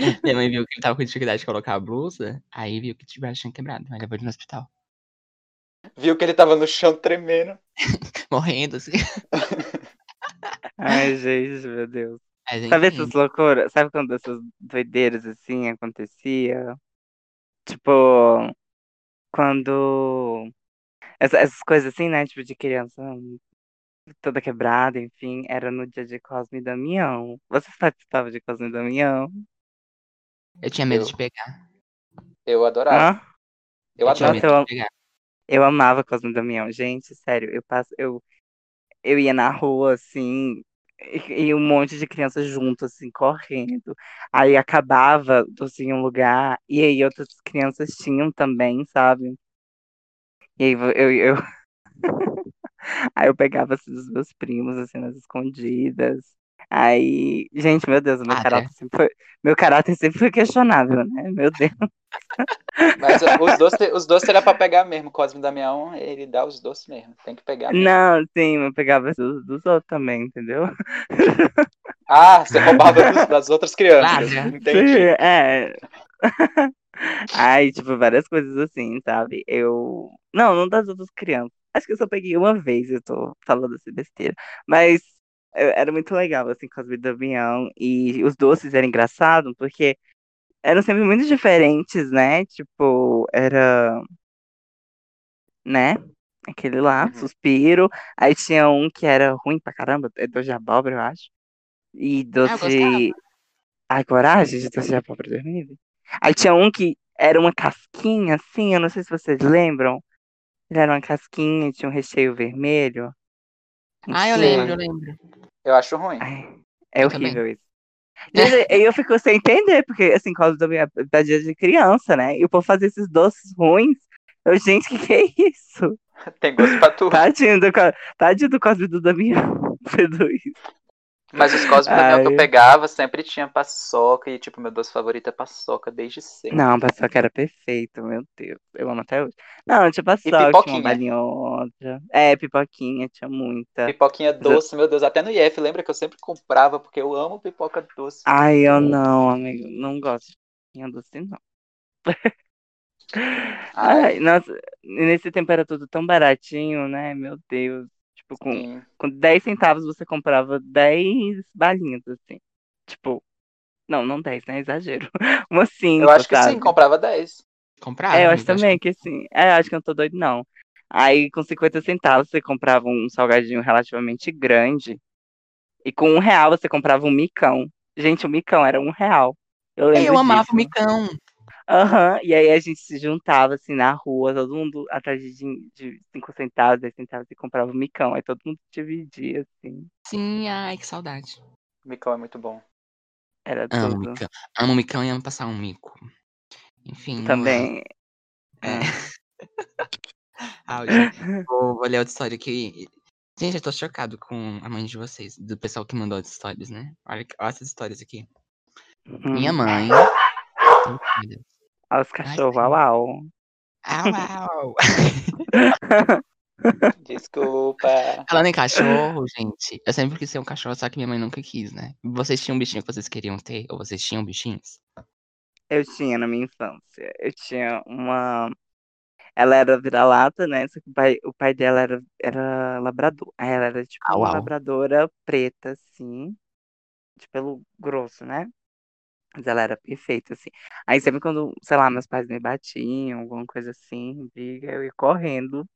aí minha mãe viu que ele tava com dificuldade de colocar a blusa. Aí viu que o braço tinha quebrado. Aí levou ele no hospital. Viu que ele tava no chão tremendo. Morrendo, assim. Ai, gente, meu Deus. Mas, Sabe essas loucuras? Sabe quando essas doideiras assim acontecia? Tipo, quando. Essa- essas coisas assim, né? Tipo, de criança toda quebrada, enfim, era no dia de Cosme e Damião. Vocês participavam de Cosme e Damião? Eu tinha medo Eu- de pegar. Eu adorava. Hã? Eu Eu adoro. Nossa, eu, pegar. eu amava Cosme e Damião. Gente, sério, eu passo, eu, eu ia na rua, assim, e, e um monte de crianças junto, assim, correndo. Aí acabava, assim, um lugar, e aí outras crianças tinham também, sabe? E aí eu, eu, aí eu pegava assim, dos meus primos, assim, nas escondidas. Aí, gente, meu Deus, o meu Ah, caráter sempre foi, meu caráter sempre foi questionável, né? Meu Deus. Mas os doces, os doces era pra pegar mesmo. Cosme Damião, ele dá os doces mesmo. Tem que pegar mesmo. Não, sim, eu pegava dos, dos outros também, entendeu? Ah, você roubava dos- das outras crianças. Larga. Entendi. Sim, é. Aí, tipo, várias coisas assim, sabe? Eu. Não, não das outras crianças. Acho que eu só peguei uma vez, eu tô falando assim besteira. Mas eu- era muito legal, assim, Cosme e Damião. E os doces eram engraçados, porque eram sempre muito diferentes, né? Tipo, era. Né? Aquele lá, Uhum. suspiro. Aí tinha um que era ruim pra caramba, é doce de abóbora, eu acho. E Ah, doce. gostava. Ai, coragem de doce de abóbora dormindo. Aí tinha um que era uma casquinha, assim, eu não sei se vocês lembram. Ele era uma casquinha, tinha um recheio vermelho. Ah, eu lembro, eu lembro. Eu acho ruim. Ai, é Eu também. horrível isso. Gente, aí eu fico sem entender, porque assim, por causa da minha da dia de criança, né? E o povo fazia esses doces ruins. Eu, gente, que que é isso? Tem gosto pra tudo. Tadinho do, tadinho do Cosme e do Damião. Isso. Mas os Cosme Damião que eu Ai. pegava sempre tinha paçoca. E, tipo, meu doce favorito é paçoca desde sempre. Não, paçoca era perfeito, meu Deus. Eu amo até hoje. Não, tinha paçoca, tinha uma. É, pipoquinha, tinha muita. Pipoquinha doce, meu Deus. Até no IF, lembra que eu sempre comprava, porque eu amo pipoca doce. Ai, eu não, amigo. Não gosto de pipoquinha doce, não. Ai, Ai, nossa, nesse tempo era tudo tão baratinho, né? Meu Deus. Tipo, com, sim. com 10 centavos você comprava 10 balinhas, assim. Tipo, não, não 10, né? Exagero. Umas 5, Eu acho que sabe? sim, comprava 10. Comprava. É, eu acho também que sim. É, eu acho que eu não tô doido, não. Aí, com 50 centavos, você comprava um salgadinho relativamente grande. E com um real, você comprava um micão. Gente, o micão era um real. Eu lembro Eu amava disso. o micão. Aham, E aí a gente se juntava, assim, na rua, todo mundo atrás de, de 5 centavos, 10 centavos, e comprava o micão. Aí todo mundo dividia, assim. Sim, ai, que saudade. Micão é muito bom. Era Amo tudo. micão. Amo micão e amo passar um mico. Enfim. Também. É. Ah. Auge. Vou, vou ler outra história aqui. Gente, eu tô chocado com a mãe de vocês, do pessoal que mandou as histórias, né? Olha, olha essas histórias aqui. Minha Hum. mãe. Meu Deus. Olha os cachorros, au, au. Au, au. Desculpa. Falando em cachorro, gente, eu sempre quis ser um cachorro, só que minha mãe nunca quis, né? Vocês tinham um bichinho que vocês queriam ter? Ou vocês tinham bichinhos? Eu tinha na minha infância. Eu tinha uma. Ela era vira-lata, né? Só que o pai, o pai dela era, era labrador. Ela era tipo Au, uma au. labradora preta, assim. De pelo grosso, né? Mas ela era perfeita, assim. Aí sempre quando, sei lá, meus pais me batiam, alguma coisa assim, briga, eu ia correndo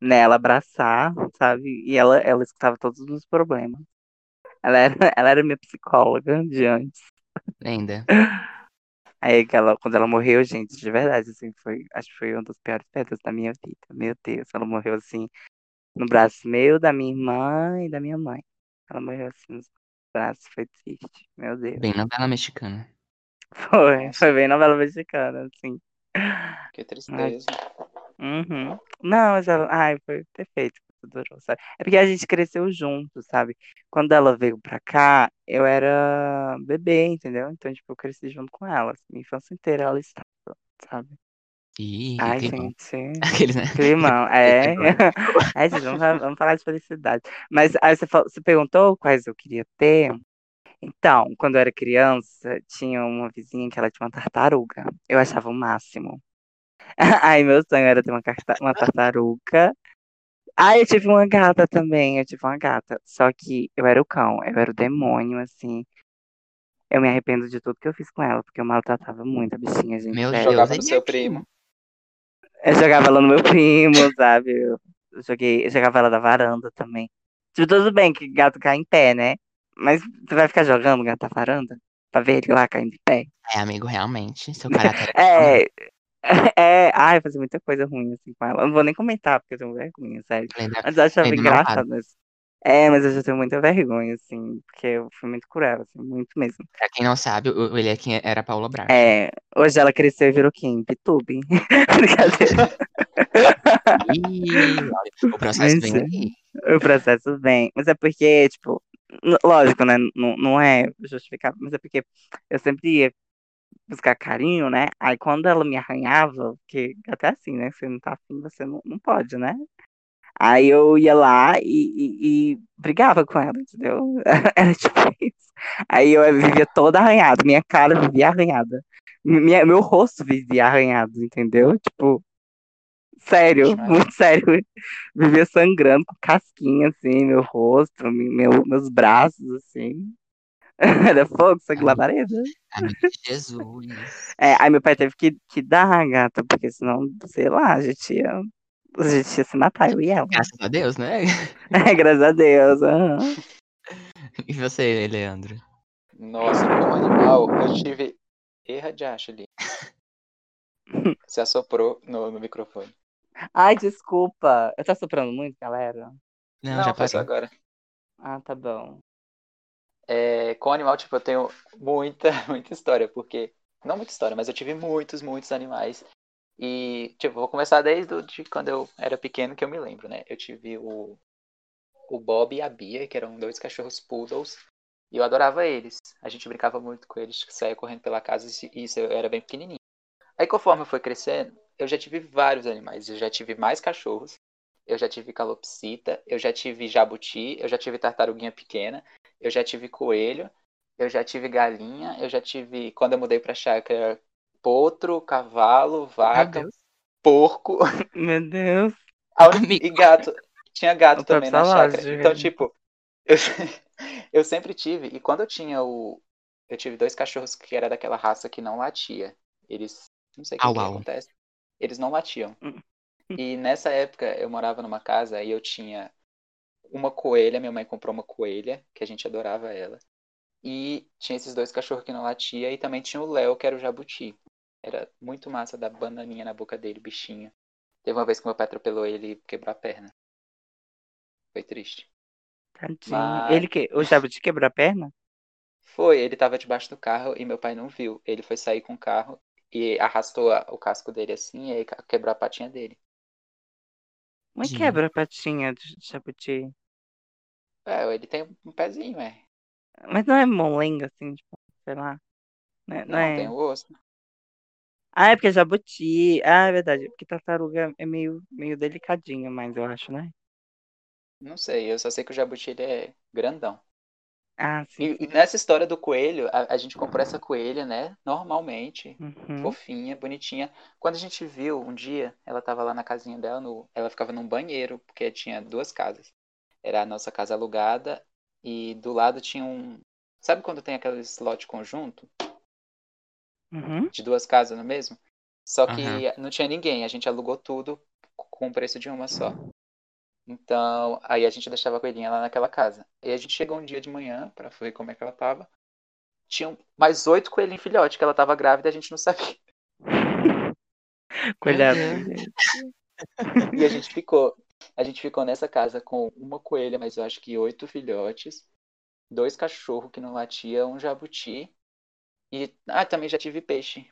nela abraçar, sabe? E ela, ela escutava todos os meus problemas. Ela era, ela era minha psicóloga de antes. Ainda. Aí ela, quando ela morreu, gente, de verdade, assim, foi, acho que foi uma das piores perdas da minha vida. Meu Deus, ela morreu assim, no braço meu, da minha irmã e da minha mãe. Ela morreu assim nos braços, foi triste. Meu Deus. Bem novela mexicana. Foi, Nossa. foi bem novela mexicana, assim. Que tristeza. Uhum. Não, mas ela. Ai, foi perfeito. que Durou, sabe? É porque a gente cresceu junto, sabe? Quando ela veio pra cá, eu era bebê, entendeu? Então, tipo, eu cresci junto com ela. assim, minha infância inteira ela estava, sabe? Ih, Ai, bom. gente. Aqueles, né? Climão, é. É, gente, vamos, vamos falar de felicidade. Mas aí você, falou- você perguntou quais eu queria ter. Então, quando eu era criança, tinha uma vizinha que ela tinha uma tartaruga. Eu achava o máximo. Aí meu sonho era ter uma, carta- uma tartaruga. Aí eu tive uma gata também, eu tive uma gata. Só que eu era o cão, eu era o demônio, assim. Eu me arrependo de tudo que eu fiz com ela, porque eu maltratava muito a bichinha, gente. Meu sério. Deus, Jogava é no seu primo. Eu jogava ela no meu primo, sabe? Eu joguei, eu jogava ela da varanda também. Tipo, tudo bem que gato cai em pé, né? Mas você vai ficar jogando gato da varanda? Pra ver ele lá caindo em pé? É, amigo, realmente. Seu caráter é. É, é, ai, fazer muita coisa ruim assim com ela. Eu não vou nem comentar, porque eu tenho vergonha, sério. Lenda, Mas eu achava engraçado. Mas... É, mas eu já tenho muita vergonha, assim, porque eu fui muito cruel, assim, muito mesmo. Pra quem não sabe, o ele aqui era Paula Bracho. É, hoje ela cresceu e virou quem? Pitube. Brincadeira. O processo vem Mentira. aí. O processo vem. Mas é porque, tipo, lógico, né? Não, não é justificável, mas é porque eu sempre ia buscar carinho, né? Aí quando ela me arranhava, porque até assim, né? Você não tá afim, você não, não pode, né? Aí eu ia lá e, e, e brigava com ela, entendeu? Era tipo isso. Aí eu vivia toda arranhada, minha cara vivia arranhada. Minha, meu rosto vivia arranhado, entendeu? Tipo, sério, muito sério. Vivia sangrando com casquinha, assim, meu rosto, meu, meus braços, assim. Era fogo, sangue labareda. Jesus. É, aí meu pai teve que, que dar a gata, porque senão, sei lá, a gente ia, a gente ia se matar, eu e ela. Graças a Deus, né? É, graças a Deus. aham. E você, Leandro? Nossa, como animal, eu tive. Erra de acho ali. Você assoprou no, no microfone. Ai, desculpa. Eu tô soprando muito, galera? Não, já foi só parou. agora. Ah, tá bom. É, com animal, tipo, eu tenho muita, muita história, porque. Não muita história, mas eu tive muitos, muitos animais. E, tipo, vou começar desde de quando eu era pequeno, que eu me lembro, né? Eu tive o, o Bob e a Bia, que eram dois cachorros poodles, e eu adorava eles. A gente brincava muito com eles, saía correndo pela casa, e isso eu era bem pequenininho. Aí, conforme eu fui crescendo, eu já tive vários animais. Eu já tive mais cachorros, eu já tive calopsita, eu já tive jabuti, eu já tive tartaruguinha pequena, eu já tive coelho, eu já tive galinha, eu já tive, quando eu mudei pra chácara, potro, cavalo, vaca, porco Meu Deus. a uni- Amigo. e gato. Tinha gato O próprio também na chácara. Então, tipo, eu, eu sempre tive, e quando eu tinha o. Eu tive dois cachorros que era daquela raça que não latia. Eles. Não sei o que, que acontece. Eles não latiam. Hum. E nessa época eu morava numa casa e eu tinha uma coelha, minha mãe comprou uma coelha, que a gente adorava ela. E tinha esses dois cachorros que não latia, e também tinha o Léo, que era o jabuti. Era muito massa dar bananinha na boca dele, bichinho. Teve uma vez que meu pai atropelou ele e quebrou a perna. Foi triste. Tadinho. Mas- Ele que. O jabuti quebrou a perna? Foi, ele tava debaixo do carro e meu pai não viu. Ele foi sair com o carro e arrastou a- o casco dele assim e quebrou a patinha dele. Mas Gente. quebra a patinha do jabuti. É, ele tem um pezinho, é. Mas não é molenga, assim, tipo, sei lá. Né? Não, Não, é. tem o osso. Ah, é porque jabuti. Ah, é verdade. Porque tartaruga é meio, meio delicadinha, mas eu acho, né? Não sei, eu só sei que o jabuti ele é grandão. Ah, sim. E, e nessa história do coelho, a, a gente comprou essa coelha, né? Normalmente, Uhum. fofinha, bonitinha. Quando a gente viu um dia, ela tava lá na casinha dela, no, ela ficava num banheiro, porque tinha duas casas. Era a nossa casa alugada e do lado tinha um. Sabe quando tem aqueles lote conjunto Uhum. de duas casas no mesmo? Só que Aham. não tinha ninguém, a gente alugou tudo com o preço de uma só. Então, aí a gente deixava a coelhinha lá naquela casa. E a gente chegou um dia de manhã pra ver como é que ela tava. tinham mais oito coelhinhos filhotes que ela tava grávida e a gente não sabia. Cuidado. E a gente ficou. A gente ficou nessa casa com uma coelha, mas eu acho que oito filhotes, dois cachorros que não latiam, um jabuti. E. Ah, também já tive peixe.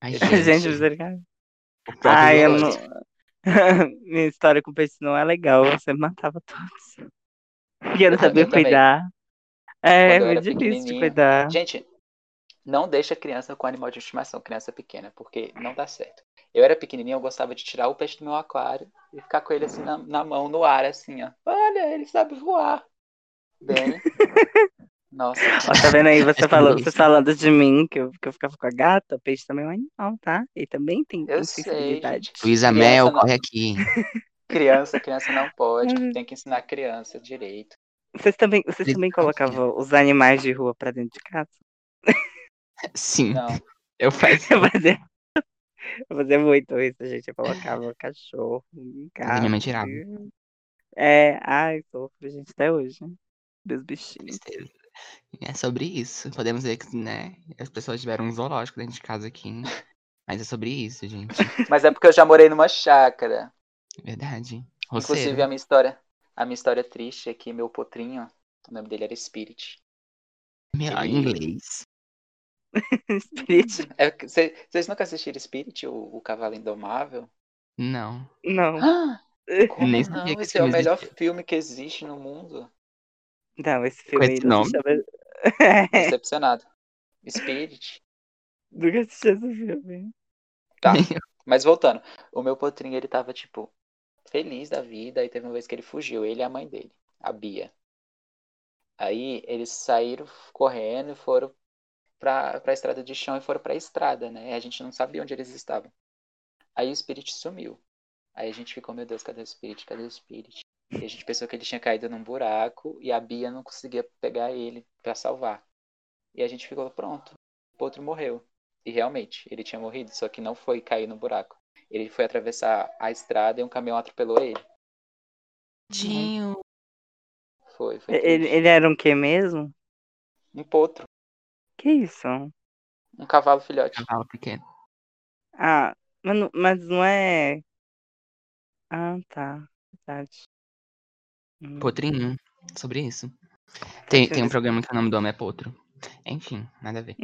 Ai, Gente, misericórdia. próprio Ai, eu não... Minha história com peixe não é legal. Você matava todos. E eu não sabia também. cuidar. É, eu muito era difícil de cuidar. Gente, não deixa criança com animal de estimação, criança pequena, porque não dá certo. Eu era pequenininho, eu gostava de tirar o peixe do meu aquário e ficar com ele assim na, na mão, no ar, assim, ó. Olha, ele sabe voar. Bem. Nossa. Ó, tá vendo aí você falando, sobre você falando de mim, que eu, que eu ficava com a gata, peixe também é um animal, tá? Ele também tem, Eu sei, sensibilidade. gente. Luísa Mel, não- corre aqui. Criança, criança não pode, tem que ensinar criança direito. Vocês também, vocês também não colocavam os animais de rua pra dentro de casa? Sim, Não. eu fazia. Eu fazia, eu fazia muito isso, gente. Eu colocava cachorro em casa. minha mãe tirava. É, ai, sofro, gente, até hoje. Dos bichinhos. Tristeza. É sobre isso. Podemos ver que, né, as pessoas tiveram um zoológico dentro de casa aqui. Mas é sobre isso, gente. Mas é porque eu já morei numa chácara. Verdade. Inclusive, Roceiro. a minha história, a minha história triste é que meu potrinho, o nome dele era Spirit. Meu, ele- em inglês. Spirit? É, vocês nunca assistiram Spirit, o, o Cavalo Indomável? Não. Não. Ah, como Nem não? Esse é o melhor filme que existe no mundo. Não, esse filme esse não nome? chama. Decepcionado. Spirit. Nunca assisti esse filme. Tá. Mas voltando, o meu potrinho, ele tava, tipo, feliz da vida, e teve uma vez que ele fugiu, ele e a mãe dele, a Bia. Aí eles saíram correndo e foram pra, pra estrada de chão e foram pra estrada, né? E a gente não sabia onde eles estavam. Aí o Spirit sumiu. Aí a gente ficou, meu Deus, cadê o Spirit? Cadê o Spirit? E a gente pensou que ele tinha caído num buraco e a Bia não conseguia pegar ele pra salvar. E a gente ficou, pronto, o potro morreu. E realmente, ele tinha morrido, só que não foi cair no buraco. Ele foi atravessar a estrada e um caminhão atropelou ele. Tadinho. Foi, foi Ele, ele era um quê mesmo? Um potro, Que isso? um cavalo filhote. Cavalo pequeno. Ah, mas não, mas não é. Ah, tá. Verdade. Hum. Potrinho. Sobre isso. Tem, tem um programa que o nome do homem é Potro. Enfim, nada a ver.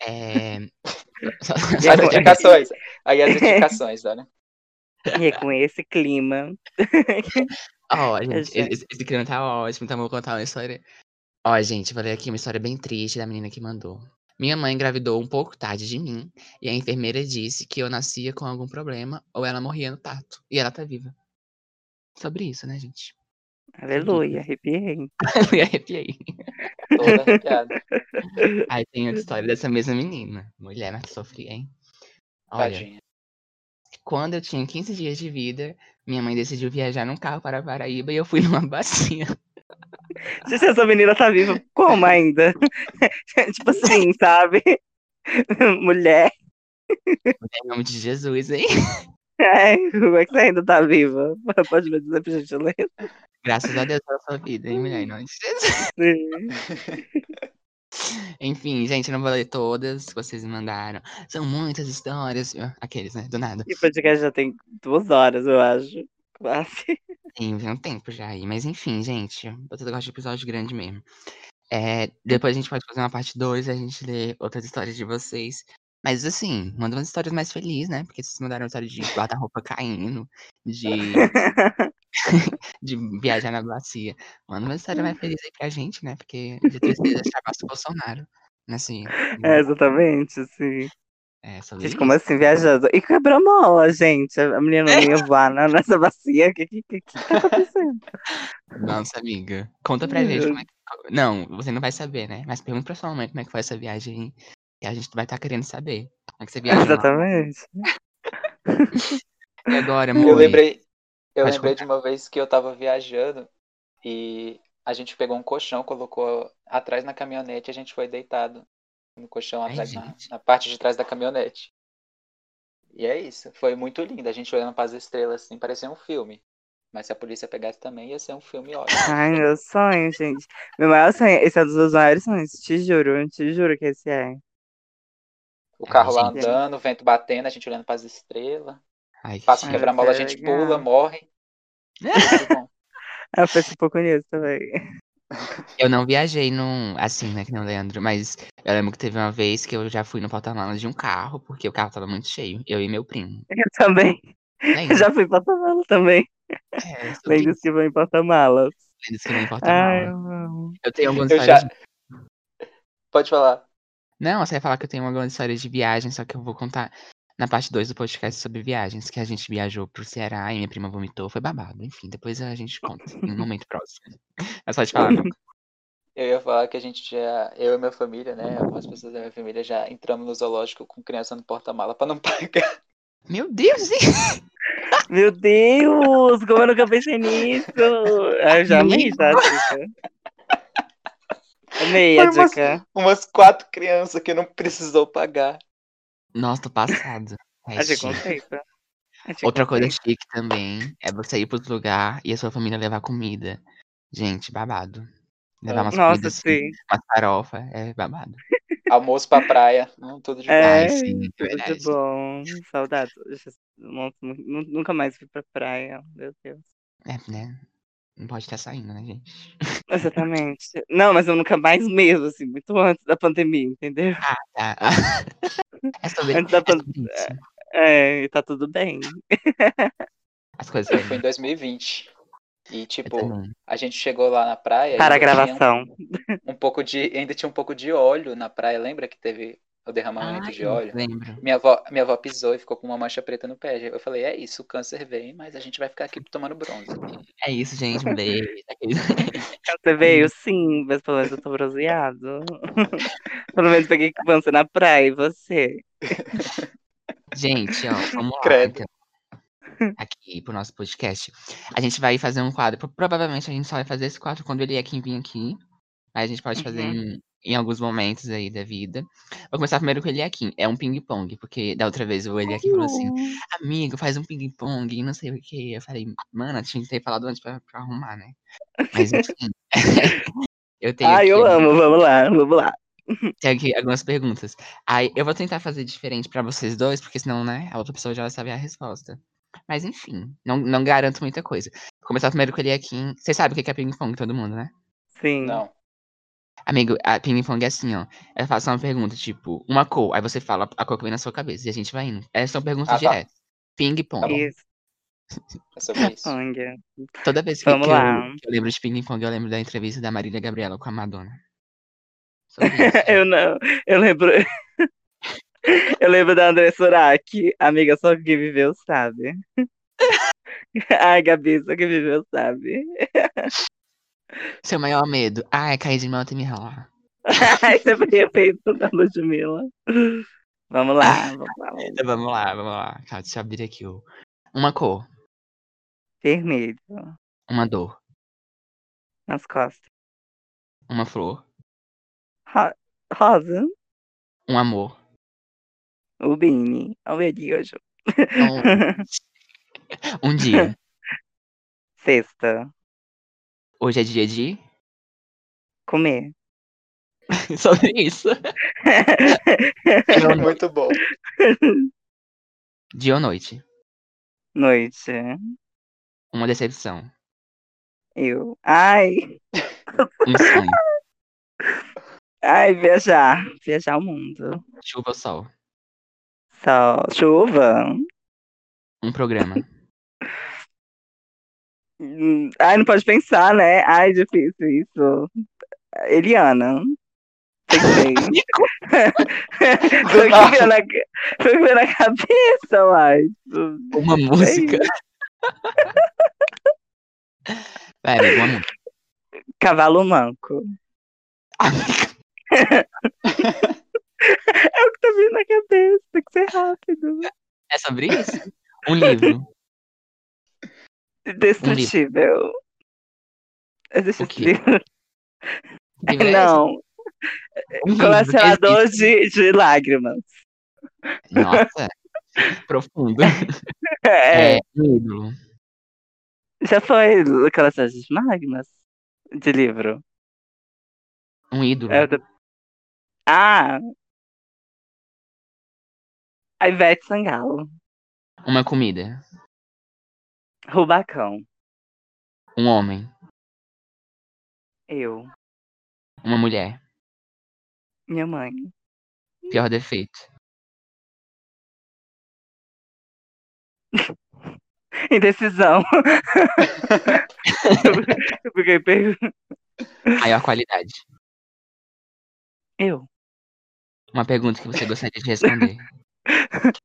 É. Só- E As indicações. Aí as indicações, olha. E é com esse clima. Ó, gente, gente. esse, esse clima tá ótimo, então eu vou contar uma história. Ó, gente, vou ler aqui uma história bem triste da menina que mandou. Minha mãe engravidou um pouco tarde de mim e a enfermeira disse que eu nascia com algum problema ou ela morria no parto. E ela tá viva. Sobre isso, né, gente? Aleluia, arrepiei. Me arrepiei. Toda arrepiada. Aí tem outra história dessa mesma menina. Mulher, mas sofri, hein? Olha, Tadinha. quando eu tinha 15 dias de vida, minha mãe decidiu viajar num carro para a Paraíba e eu fui numa bacia. Gente, essa menina tá viva como ainda? tipo assim, sabe? Mulher. Em nome de Jesus, hein? Ai, como é que você ainda tá viva? Pode me dizer por gentileza? Graças a Deus pela sua vida, hein, mulher? Sim. Enfim, gente, não vou ler todas que vocês me mandaram. São muitas histórias. Aqueles, né? Do nada. E o podcast já tem duas horas, eu acho. Quase. Sim, tem um tempo já aí. Mas enfim, gente. Eu gosto de episódio grande mesmo. É, depois a gente pode fazer uma parte 2 e a gente lê outras histórias de vocês. Mas assim, manda umas histórias mais felizes, né? Porque vocês mandaram história de guarda-roupa caindo, de, de viajar na bacia. Manda uma história mais feliz aí pra gente, né? Porque de tristeza chamasse o Bolsonaro. Assim, É, exatamente, sim. é, Gente, isso. como assim, viajando? E quebrou mola, gente. A menina não ia voar na- nessa bacia. O que, que, que, que tá acontecendo? Nossa, amiga. Conta pra gente como é que. Não, você não vai saber, né? Mas pergunta pra sua mãe como é que foi essa viagem. Que a gente vai estar querendo saber. Como é que você viajou lá? Exatamente. E agora, Eu amor? lembrei, eu lembrei de uma vez que eu tava viajando e a gente pegou um colchão, colocou atrás na caminhonete e a gente foi deitado no colchão Ai, atrás, na, na parte de trás da caminhonete. E é isso. Foi muito lindo. A gente olhando para as estrelas assim, parecia um filme. Mas se a polícia pegasse também, ia ser um filme ótimo. Ai, meu sonho, gente. Meu maior sonho, esse é um dos meus maiores sonhos, te juro, te juro que esse é. O carro lá andando, o vento batendo, a gente olhando pras estrelas. Ai, Passa um quebra-mola, a gente pula, morre. Eu penso um pouco nisso também. Eu não viajei num. Assim, né, que não Leandro, mas eu lembro que teve uma vez que eu já fui no porta-malas de um carro, porque o carro tava muito cheio. Eu e meu primo. Eu também. Lembra? Já fui em porta-malas também. É, isso. que vão em porta-malas. Lendas que não Ai, importa eu. Eu tenho algumas Eu histórias. já- de- Pode falar. Não, você ia falar que eu tenho algumas histórias de viagem, só que eu vou contar na parte 2 do podcast sobre viagens, que a gente viajou pro Ceará e minha prima vomitou, foi babado. Enfim, depois a gente conta em um momento próximo. Mas pode falar, Luca. Eu ia falar que a gente já, eu e minha família, né? Algumas pessoas da minha família já entramos no zoológico com criança no porta-mala pra não pagar. Meu Deus, hein? Meu Deus, como eu nunca pensei nisso. Ah, Eu já amei, já, Dica. Amei a Foi umas- dica. Umas quatro crianças que não precisou pagar. Nossa, tô passado. É Achei chique. conceito. Achei Outra coisa conceito. chique também é você ir pro outro lugar e a sua família levar comida. Gente, babado. Levar umas Nossa, comidas sim. uma farofa, é babado. Almoço pra praia. hum, tudo de bom. É, Ai, sim, tudo de bom. Saudades. Nunca mais fui pra praia. Meu Deus. É, né? Não pode estar saindo, né, gente? Exatamente. Não, mas eu nunca mais mesmo, assim, muito antes da pandemia, entendeu? Tá. É sobre, Antes da é pan-. É, e tá tudo bem. As coisas Eu fui em 2020. E, tipo, a gente chegou lá na praia. Para a gravação. Um, um pouco de. Ainda tinha um pouco de óleo na praia. Lembra que teve o derramamento de Ai, óleo? Lembro. Minha avó, minha avó pisou e ficou com uma mancha preta no pé. Eu falei, é isso, o câncer vem, mas a gente vai ficar aqui tomando bronze. É isso, gente. Um beijo. Você veio sim, mas pelo menos eu tô bronzeado. pelo menos peguei câncer na praia, e você? Gente, ó, vamos lá. Credo. Então. Aqui pro nosso podcast. A gente vai fazer um quadro. pro- Provavelmente a gente só vai fazer esse quadro quando ele é quem vir aqui. Mas a gente pode fazer Uhum. em, em alguns momentos aí da vida. Vou começar primeiro com o Eliakim. É um ping-pong, porque da outra vez o Eliakim falou assim: amigo, faz um ping-pong e não sei o que. Eu falei, mano, tinha que ter falado antes pra, pra arrumar, né? Mas enfim. eu tenho aqui, eu amo, vamos lá, vamos lá. tenho aqui algumas perguntas. Aí eu vou tentar fazer diferente pra vocês dois, porque senão, né, a outra pessoa já vai saber a resposta. Mas enfim, não, não garanto muita coisa. Vou começar primeiro com o Eliakim. Vocês sabem o que é ping-pong, todo mundo, né? Sim. Não. Amigo, a ping-pong é assim, ó. Eu faço uma pergunta, tipo, uma cor. Aí você fala a cor que vem na sua cabeça. E a gente vai indo. Essas são perguntas Ah, tá. diretas. Ping-pong. Tá. Isso, É sobre isso. Pong. Toda vez que, que eu, que eu lembro de ping-pong, eu lembro da entrevista da Marília Gabriela com a Madonna. Eu não, eu lembro. eu lembro da André Surak. Amiga, só quem viveu sabe. Ai, Gabi, só quem viveu sabe. Seu maior medo. Ah, é cair de moto e me ralar. Você podia feito da Ludmilla. Vamos lá, vamos lá. vamos lá. Então, vamos lá, vamos lá. Calma, deixa eu abrir aqui o. Uma cor. Vermelho, Uma dor. nas costas. Uma flor. Ro- rosa, Um amor. o Bini, o Beriojo. Um, um dia. Sexta, Hoje é dia de. comer. Sobre isso. Ou noite. Muito bom. Dia ou noite. Noite, Uma decepção. eu. Ai, Um sonho. ai, viajar. Viajar o mundo. Chuva ou sol. Sol, chuva. Um programa. Ai, não pode pensar, né? Ai, difícil isso. Eliana. Foi, o que veio na, foi o que veio na cabeça, mas. Uma música. Vai, uma música. Cavalo manco. É o que tá vindo na cabeça, tem que ser rápido. É sobre isso? Um livro. Indestrutível. Existe esse livro? É? Não, Um colecionador de, de lágrimas. Nossa. Profundo. É, É, um ídolo. Já foi aquelas de magmas de livro. Um ídolo. É, Ah! A Ivete Sangalo. Uma comida. Rubacão. Um homem. Eu. Uma mulher. Minha mãe. Pior defeito. Indecisão. eu fiquei perguntando. Maior qualidade. Eu. Uma pergunta que você gostaria de responder.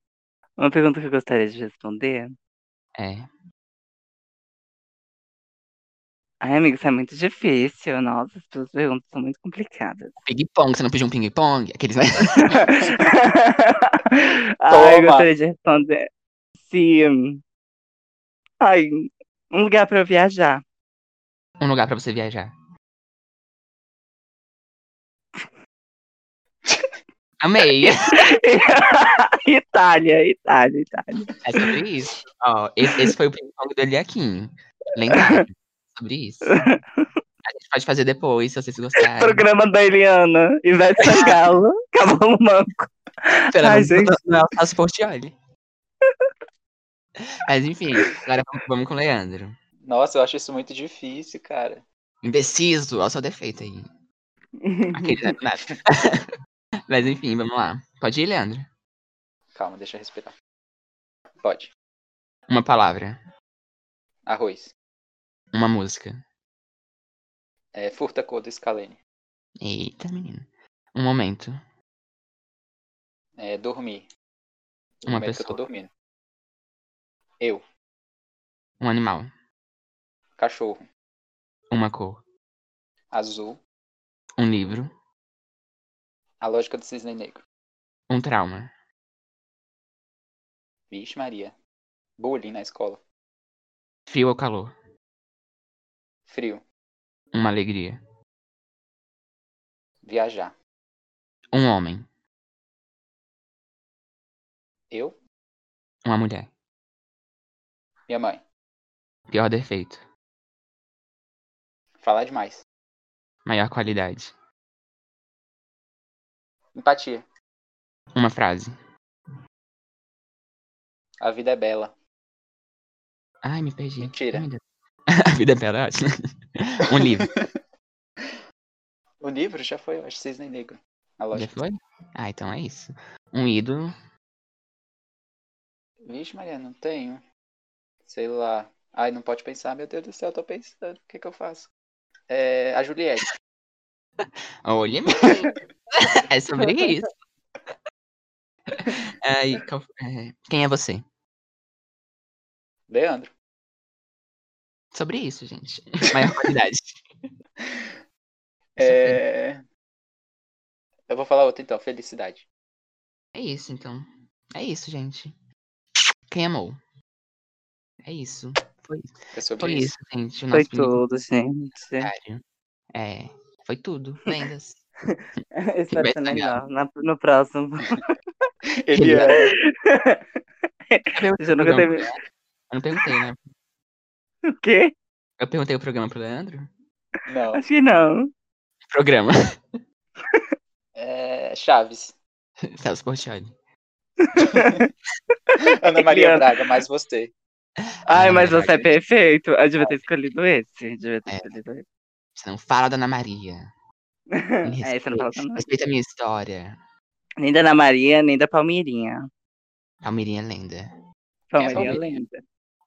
Uma pergunta que eu gostaria de responder. É. Ai, amigo, isso é muito difícil. Nossa, as perguntas são muito complicadas. Ping-pong, você não pediu um ping-pong? Aqueles. né? Ai, eu gostaria de responder. Se. Ai, um lugar pra eu viajar. Um lugar pra você viajar. Amei! Itália, Itália, Itália. É sobre isso. Ó, esse, esse foi o ping-pong do Eliakim. Lendário. Sobre isso. A gente pode fazer depois, se vocês gostarem. Programa da Eliana, Ivete Sangalo, Cavalo Manco. Ai, gente. Não é Portioli. Mas enfim, agora vamos- com o Leandro. Nossa, eu acho isso muito difícil, cara. Indeciso, olha o seu defeito aí. Aquele né. Mas enfim, vamos lá. Pode ir, Leandro. Calma, deixa eu respirar. Pode. Uma palavra. Arroz. Uma música. É, furta cor do Scalene. Eita, menino. Um momento. É, dormir. No Uma momento que eu tô pessoa. dormindo. Eu. Um animal. Cachorro. Uma cor. Azul. Um livro. A lógica do cisne negro. Um trauma. Vixe Maria. Bullying na escola. Frio ou calor. Frio. Uma alegria. Viajar. Um homem. Eu. Uma mulher. Minha mãe. Pior defeito. Falar demais. Maior qualidade. Empatia. Uma frase. A vida é bela. Ai, me perdi. Mentira. Ai. A vida é ótimo. Um livro. O livro já foi, eu acho, cisne negro. A Já lógica. foi? Ah, então é isso. Um ídolo. Vixe Maria, não tenho. Sei lá. Ai, não pode pensar. Meu Deus do céu, eu tô pensando. O que que eu faço? É, a Juliette. Olha. É sobre isso. Ai, qual- é, quem é você? Leandro. Sobre isso, gente. Maior qualidade. É... Eu vou falar outra então. Felicidade. É isso, então. É isso, gente. Quem amou? É isso. Foi, É sobre foi isso. isso, gente. O Foi tudo, gente. comentário. É, foi tudo. Lendas. Espero ser na- no próximo. Ele é. Eu Eu nunca teve. Eu não perguntei, né? O quê? Eu perguntei o programa pro Leandro? Não. Acho que não. Programa. É... Chaves. Celso Portioli. Ana Maria. Braga, mais você. Ai, Ah, mas verdade. você é perfeito. Eu devia ter escolhido esse. Devia ter É. escolhido esse. Você não fala da Ana Maria. Me É, você não fala respeita. também. Respeita a minha história. Nem da Ana Maria, nem da Palmeirinha. Palmeirinha lenda. Palmeirinha Palmeirinha? lenda.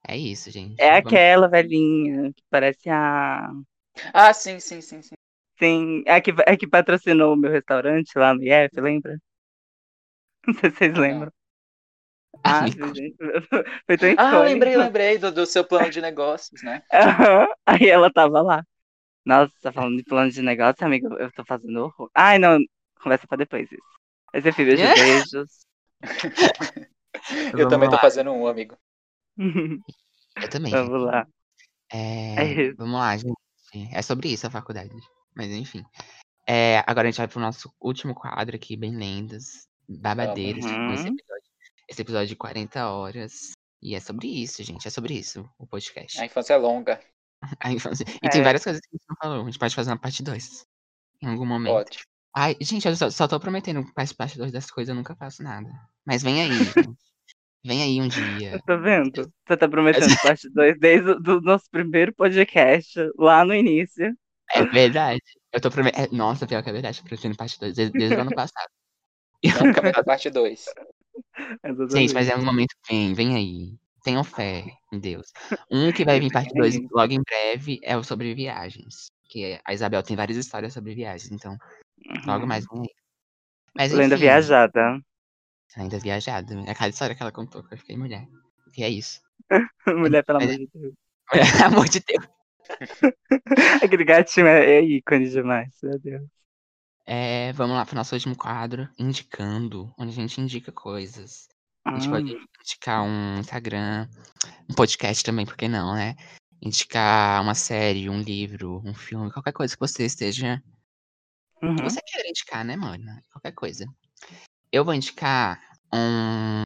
É isso, gente. É Vamos- aquela velhinha que parece a. Ah, sim, sim, sim, sim. Sim, é a que, é que patrocinou o meu restaurante lá no IF, lembra? Não sei se vocês lembram. Ah, Amigo. gente, foi tão Ah, lembrei, lembrei do, do seu plano de negócios, né? Aham, Aí ela tava lá. Nossa, tá falando de plano de negócio, amigo? Eu tô fazendo horror. Ai, não, conversa pra depois isso. Esse é beijo, beijos. Eu Vamos também tô lá. fazendo um, amigo. Eu também. Vamos lá. É, É vamos lá, gente. É sobre isso a faculdade. Mas enfim. É, agora a gente vai pro nosso último quadro aqui, bem lendas, babadeiras. tipo, esse, Uhum. episódio, esse episódio de 40 horas. E é sobre isso, gente. É sobre isso o podcast. A infância é longa. A infância. E tem É. várias coisas que a gente não falou. A gente pode fazer uma parte 2. Em algum momento. Ótimo. Ai, gente, eu só, só tô prometendo parte parte 2 das coisas, eu nunca faço nada. Mas vem aí, gente. Vem aí um dia. Tá vendo? Você tá prometendo parte 2 desde o do nosso primeiro podcast, lá no início. É verdade. Eu tô prometendo. Nossa, pior que é verdade. Tô prometendo parte 2 desde, desde o ano passado. Nunca vai dar parte 2. Gente, mas é um momento. Vem, vem aí. Tenham fé em Deus. Um que vai vir parte 2 logo em breve é o sobre viagens. Que a Isabel tem várias histórias sobre viagens, então logo mais vem aí. Mas Lenda enfim, viajada. Ainda viajada. É aquela história que ela contou que eu fiquei mulher. E é isso. Mulher, pelo Mas- amor de Deus. Amor de Deus. Aquele gatinho é, é ícone demais, meu Deus. É, vamos lá pro nosso último quadro, indicando, onde a gente indica coisas. A gente pode Hum, indicar um Instagram, um podcast também, por que não, né? Indicar uma série, um livro, um filme, qualquer coisa que você esteja. Que uhum. você queira indicar, né, mano? Qualquer coisa. Eu vou indicar um,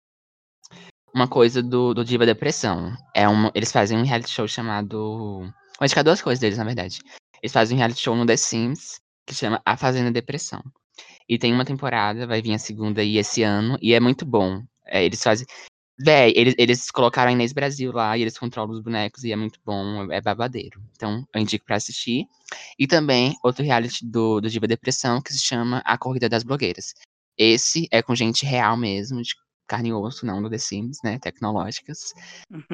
uma coisa do, do Diva Depressão. É eles fazem um reality show chamado. Vou indicar duas coisas deles, na verdade. Eles fazem um reality show no The Sims que chama A Fazenda Depressão. E tem uma temporada, vai vir a segunda aí esse ano, e é muito bom. É, eles fazem. Véi, eles, eles colocaram a Inês Brasil lá e eles controlam os bonecos e é muito bom, é babadeiro. Então, eu indico pra assistir. E também outro reality do, do Diva Depressão que se chama A Corrida das Blogueiras. Esse é com gente real mesmo, de carne e osso, não do The Sims, né? Tecnológicas.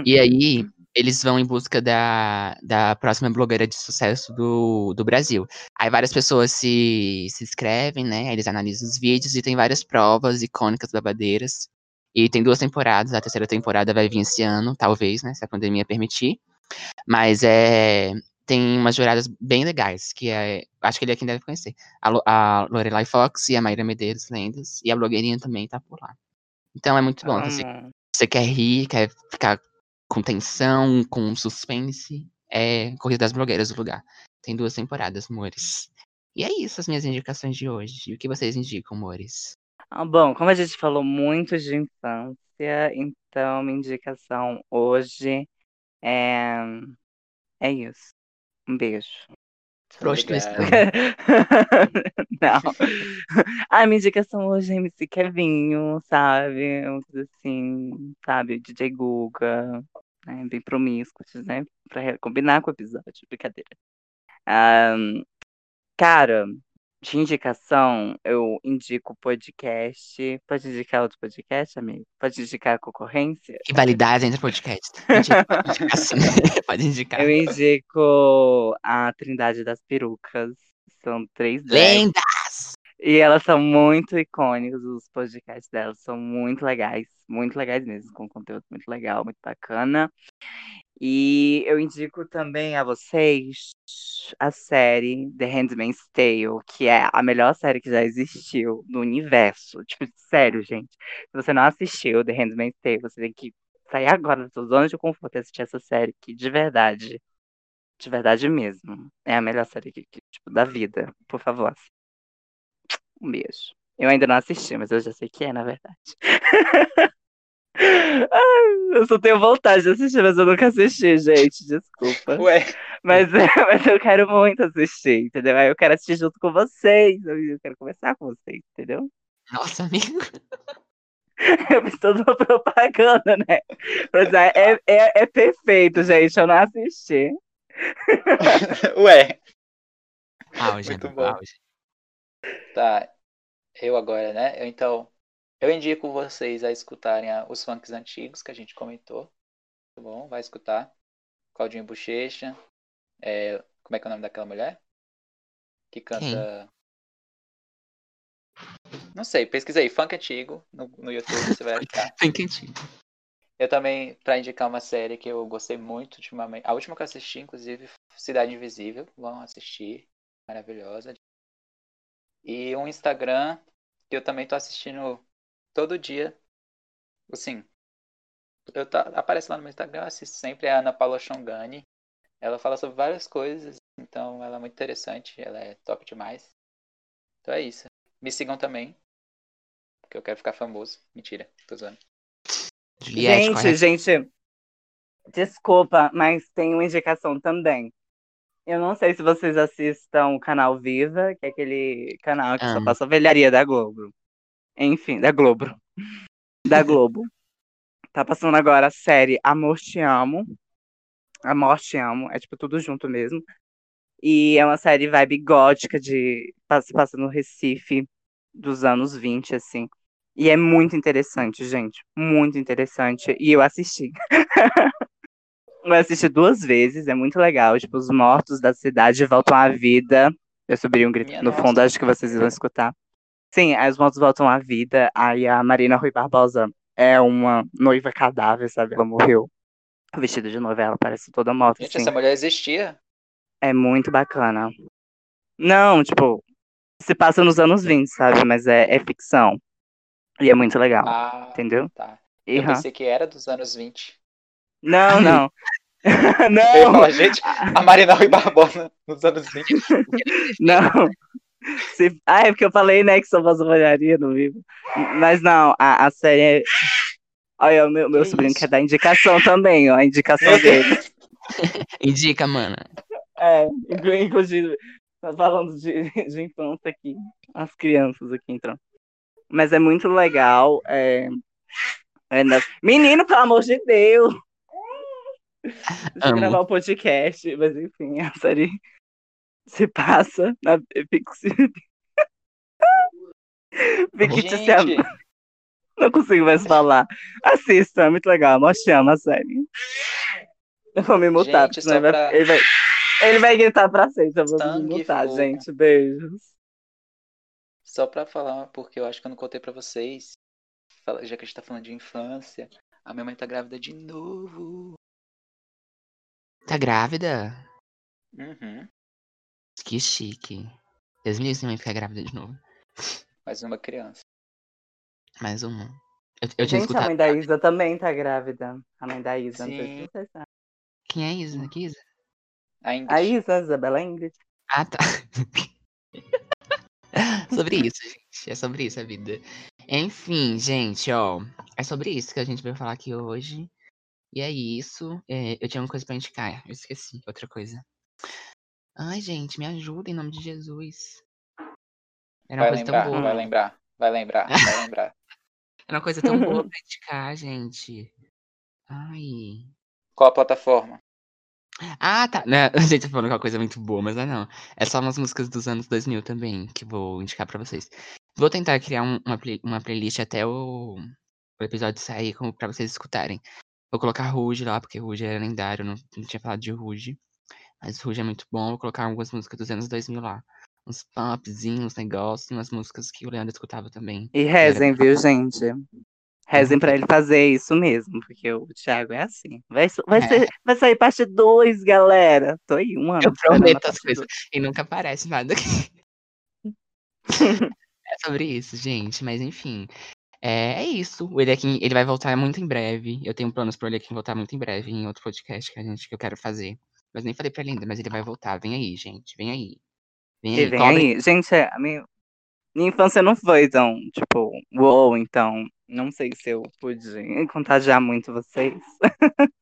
E aí, eles vão em busca da, da próxima blogueira de sucesso do, do Brasil. Aí várias pessoas se, se inscrevem, né? Eles analisam os vídeos e tem várias provas icônicas babadeiras. E tem duas temporadas, a terceira temporada vai vir esse ano, talvez, né? Se a pandemia permitir. Mas é. Tem umas juradas bem legais, que é. Acho que ele é quem deve conhecer. A, a Lorelai Fox e a Maíra Medeiros, lendas. E a blogueirinha também tá por lá. Então é muito bom. Se você Amo. você quer rir, quer ficar com tensão, com suspense, é Corrida das Blogueiras o lugar. Tem duas temporadas, amores. E é isso as minhas indicações de hoje. E o que vocês indicam, amores? Ah, bom, como a gente falou muito de infância, então minha indicação hoje é, é isso. Um beijo. Prostituição. Não. A minha indicação hoje é MC Kevinho, sabe? Assim, sabe? DJ Guga, né? Bem promíscuos, né? Pra combinar com o episódio, brincadeira. Ahn, cara, de indicação, eu indico podcast. Pode indicar outro podcast, amigo? Pode indicar a concorrência? Rivalidades entre podcasts. Mentira, pode indicar sim. pode indicar. Eu indico a Trindade das Perucas. São três. Lendas! E elas são muito icônicas, os podcasts delas são muito legais, muito legais mesmo, com conteúdo muito legal, muito bacana. E eu indico também a vocês a série The Handmaid's Tale, que é a melhor série que já existiu no universo. Tipo, sério, gente. Se você não assistiu The Handmaid's Tale, você tem que sair agora da sua zona de conforto e assistir essa série, que de verdade, de verdade mesmo, é a melhor série que, que, tipo, da vida. Por favor, um beijo. Eu ainda não assisti, mas eu já sei que é, na verdade. Ai, eu só tenho vontade de assistir, mas eu nunca assisti, gente. Desculpa. Ué, Mas, mas eu quero muito assistir, entendeu? Aí eu quero assistir junto com vocês. Eu quero conversar com vocês, entendeu? Nossa, amigo. Eu fiz toda uma propaganda, né? É, é, é perfeito, gente. Eu não assisti. ué. Auge, Muito bom. auge. Tá, eu agora, né? Eu, então, eu indico vocês a escutarem a- os funks antigos que a gente comentou. Tá bom? Vai escutar. Claudinho Bochecha. É, como é que é o nome daquela mulher? Que canta. Não sei, pesquisa aí, funk antigo no, no YouTube, você vai achar. Bem quentinho. Eu também, pra indicar uma série que eu gostei muito ultimamente. A última que eu assisti, inclusive, Cidade Invisível. Vão assistir. Maravilhosa. E um Instagram que eu também tô assistindo todo dia. Assim, eu tá, aparece lá no meu Instagram, eu assisto sempre, é a Ana Paula Chongani. Ela fala sobre várias coisas, então ela é muito interessante, ela é top demais. Então é isso. Me sigam também, porque eu quero ficar famoso. Mentira, tô zoando. Juliette, gente, gente, Desculpa, mas tem uma indicação também. Eu não sei se vocês assistam o canal Viva, que é aquele canal que só passa velharia da Globo. Enfim, da Globo. Da Globo. Tá passando agora a série Amor Te Amo. Amor Te Amo. É tipo tudo junto mesmo. E é uma série vibe gótica de se passa no Recife dos anos 20, assim. E é muito interessante, gente. Muito interessante. E eu assisti. eu assisti duas vezes, é muito legal. Tipo, os mortos da cidade voltam à vida. Eu subi um grito Minha no nossa. fundo, acho que vocês vão escutar. Sim, aí os mortos voltam à vida. Aí a Marina Rui Barbosa é uma noiva cadáver, sabe? Ela morreu vestida de noiva, ela parece toda morta. Gente, assim. essa mulher existia. É muito bacana. Não, tipo, se passa nos anos 20, sabe? Mas é, é ficção. E é muito legal, Ah, entendeu? tá. Eu hã? pensei que era dos anos 20. Não, não. Eu não, falar, gente, a Marina Rui Barbosa nos anos 20. não. Se- Ah, é porque eu falei, né, que sou voz olharia no vivo. Mas não, a, a série é. Olha, o meu, meu Que sobrinho isso? quer dar indicação também, ó. A indicação dele. Indica, mana. É, inclu- inclusive, tá falando de, de infância aqui, as crianças aqui entrando. Mas é muito legal. É... é na- Menino, pelo amor de Deus! Deixa eu gravar o podcast, mas enfim, a série se passa na. Fictícia. Não consigo mais falar. Assista, é muito legal. Nós chama a série. Eu vou me mutar, Gente, porque senão vai, pra- ele, vai, ele vai gritar pra sempre. Eu vou me mutar, gente. Beijos. só pra falar, porque eu acho que eu não contei pra vocês, já que a gente tá falando de infância, a minha mãe tá grávida de novo. Tá grávida? Uhum. Que chique. Deus me livre se minha mãe ficar grávida de novo. Mais uma criança. Mais uma. Eu, eu tinha Gente, a escutado. mãe da Isa também tá grávida. A mãe da Isa, não sei Sim. se vocês sabem. Quem é Isa? Que Isa? A Ingrid. A Isa, a Isabela Ingrid. Ah, tá. sobre isso, gente. É sobre isso a vida. Enfim, gente, ó. É sobre isso que a gente veio falar aqui hoje. E é isso. É, eu tinha uma coisa pra indicar. Eu esqueci. Outra coisa. Ai, gente, me ajuda em nome de Jesus. Era uma Vai coisa tão lembrar, boa. vai lembrar, vai lembrar, vai lembrar. Era uma coisa tão boa pra indicar, gente. Ai. Qual a plataforma? Ah, tá. Né, a gente tá falando que é uma coisa muito boa, mas não é não. É só umas músicas dos anos 2000 também, que vou indicar pra vocês. Vou tentar criar um- uma, play- uma playlist até o, o episódio sair, como pra vocês escutarem. Vou colocar Ruge lá, porque Ruge é lendário, não, não tinha falado de Ruge. Mas Ruge é muito bom, vou colocar algumas músicas dos anos 2000 lá. Uns popzinhos, uns negócios, umas músicas que o Leandro escutava também. E rezem, viu, gente? Rezem pra ele fazer isso mesmo, porque o Thiago é assim. Vai, vai, É. ser, vai sair parte 2, galera. Tô aí um ano. Eu prometo as coisas. E nunca aparece nada aqui. é sobre isso, gente. Mas enfim. É, é isso. O Eliakim, ele vai voltar muito em breve. Eu tenho planos pro Eliakim voltar muito em breve em outro podcast que a gente que eu quero fazer. Mas nem falei pra ele ainda, mas ele vai voltar. Vem aí, gente. Vem aí. Vem aí. vem aí. Gente, a minha, minha infância não foi tão, tipo, uou, então não sei se eu pude contagiar muito vocês.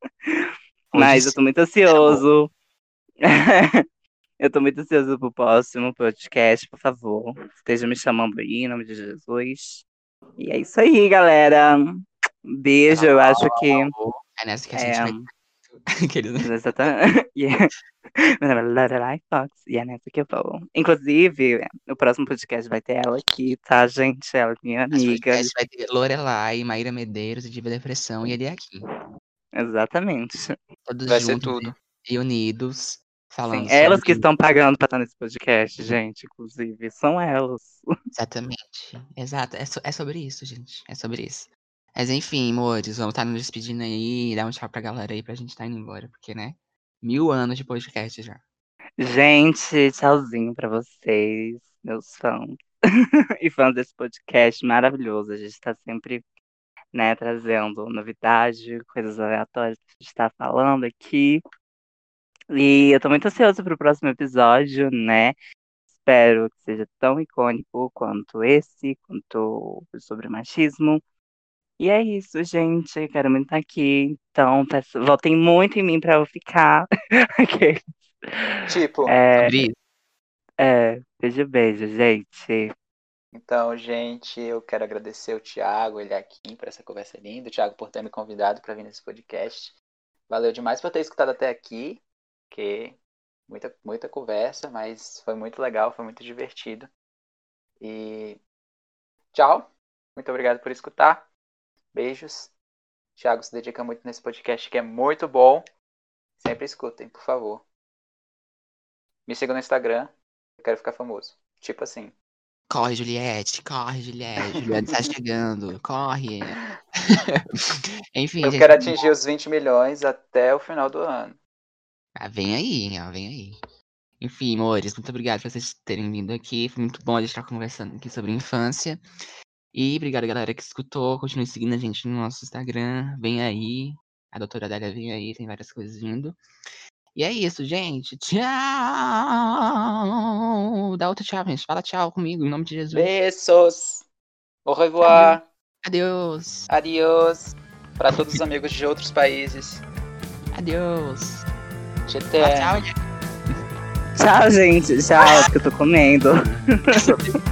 Mas eu tô muito ansioso. eu tô muito ansioso pro próximo podcast, por favor. Esteja me chamando aí, em nome de Jesus. E é isso aí, galera. Beijo, eu acho que. É nessa que a É, gente vai. Aqueles- Exatamente. Yeah. Meu nome é Lorelai Fox e é nessa que eu vou. Inclusive, no próximo podcast vai ter ela aqui, tá, gente? Ela é minha amiga. podcast vai ter Lorelai, Maíra Medeiros, Diva Depressão e ele é aqui. Exatamente. Todos Vai ser juntos tudo. e unidos. Falando Sim, elas que estão pagando pra estar nesse podcast, gente, inclusive. São elas. Exatamente. Exato. É, so- é sobre isso, gente. É sobre isso. Mas enfim, amores, vamos estar nos despedindo aí. Dar um tchau pra galera aí pra gente estar indo embora. Porque, né? Mil anos de podcast já. Gente, tchauzinho pra vocês, meus fãs. e fãs desse podcast maravilhoso. A gente tá sempre, né, trazendo novidade, coisas aleatórias que a gente tá falando aqui. E eu tô muito ansiosa pro próximo episódio, né? Espero que seja tão icônico quanto esse, quanto sobre machismo. E é isso, gente. Quero muito estar aqui. Então, peço- votem muito em mim pra eu ficar. Ok. Tipo, É, é, beijo, beijo, gente. então, gente, eu quero agradecer o Thiago, ele aqui, por essa conversa linda. O Thiago por ter me convidado para vir nesse podcast. Valeu demais por ter escutado até aqui, que muita, muita conversa, mas foi muito legal, foi muito divertido. E tchau. Muito obrigado por escutar. Beijos. Thiago se dedica muito nesse podcast que é muito bom. Sempre escutem, por favor. Me sigam no Instagram. Eu quero ficar famoso. Tipo assim. Corre, Juliette, corre, Juliette. Juliette tá chegando, corre. Enfim, Eu quero atingir os 20 milhões até o final do ano. ah, vem aí, ó, vem aí. Enfim, amores, muito obrigado por vocês terem vindo aqui. Foi muito bom a gente estar conversando aqui sobre infância. E obrigado, galera, que escutou. Continue seguindo a gente no nosso Instagram. Vem aí. A doutora Dália vem aí, tem várias coisas vindo. E é isso, gente. Tchau! Dá outro tchau, gente. Fala tchau comigo, em nome de Jesus. Beijos. Au revoir. Adeus. Adiós. Para todos os amigos de outros países. Adeus. T'aime. tchau, gente. Tchau, gente. Tchau, que eu tô comendo.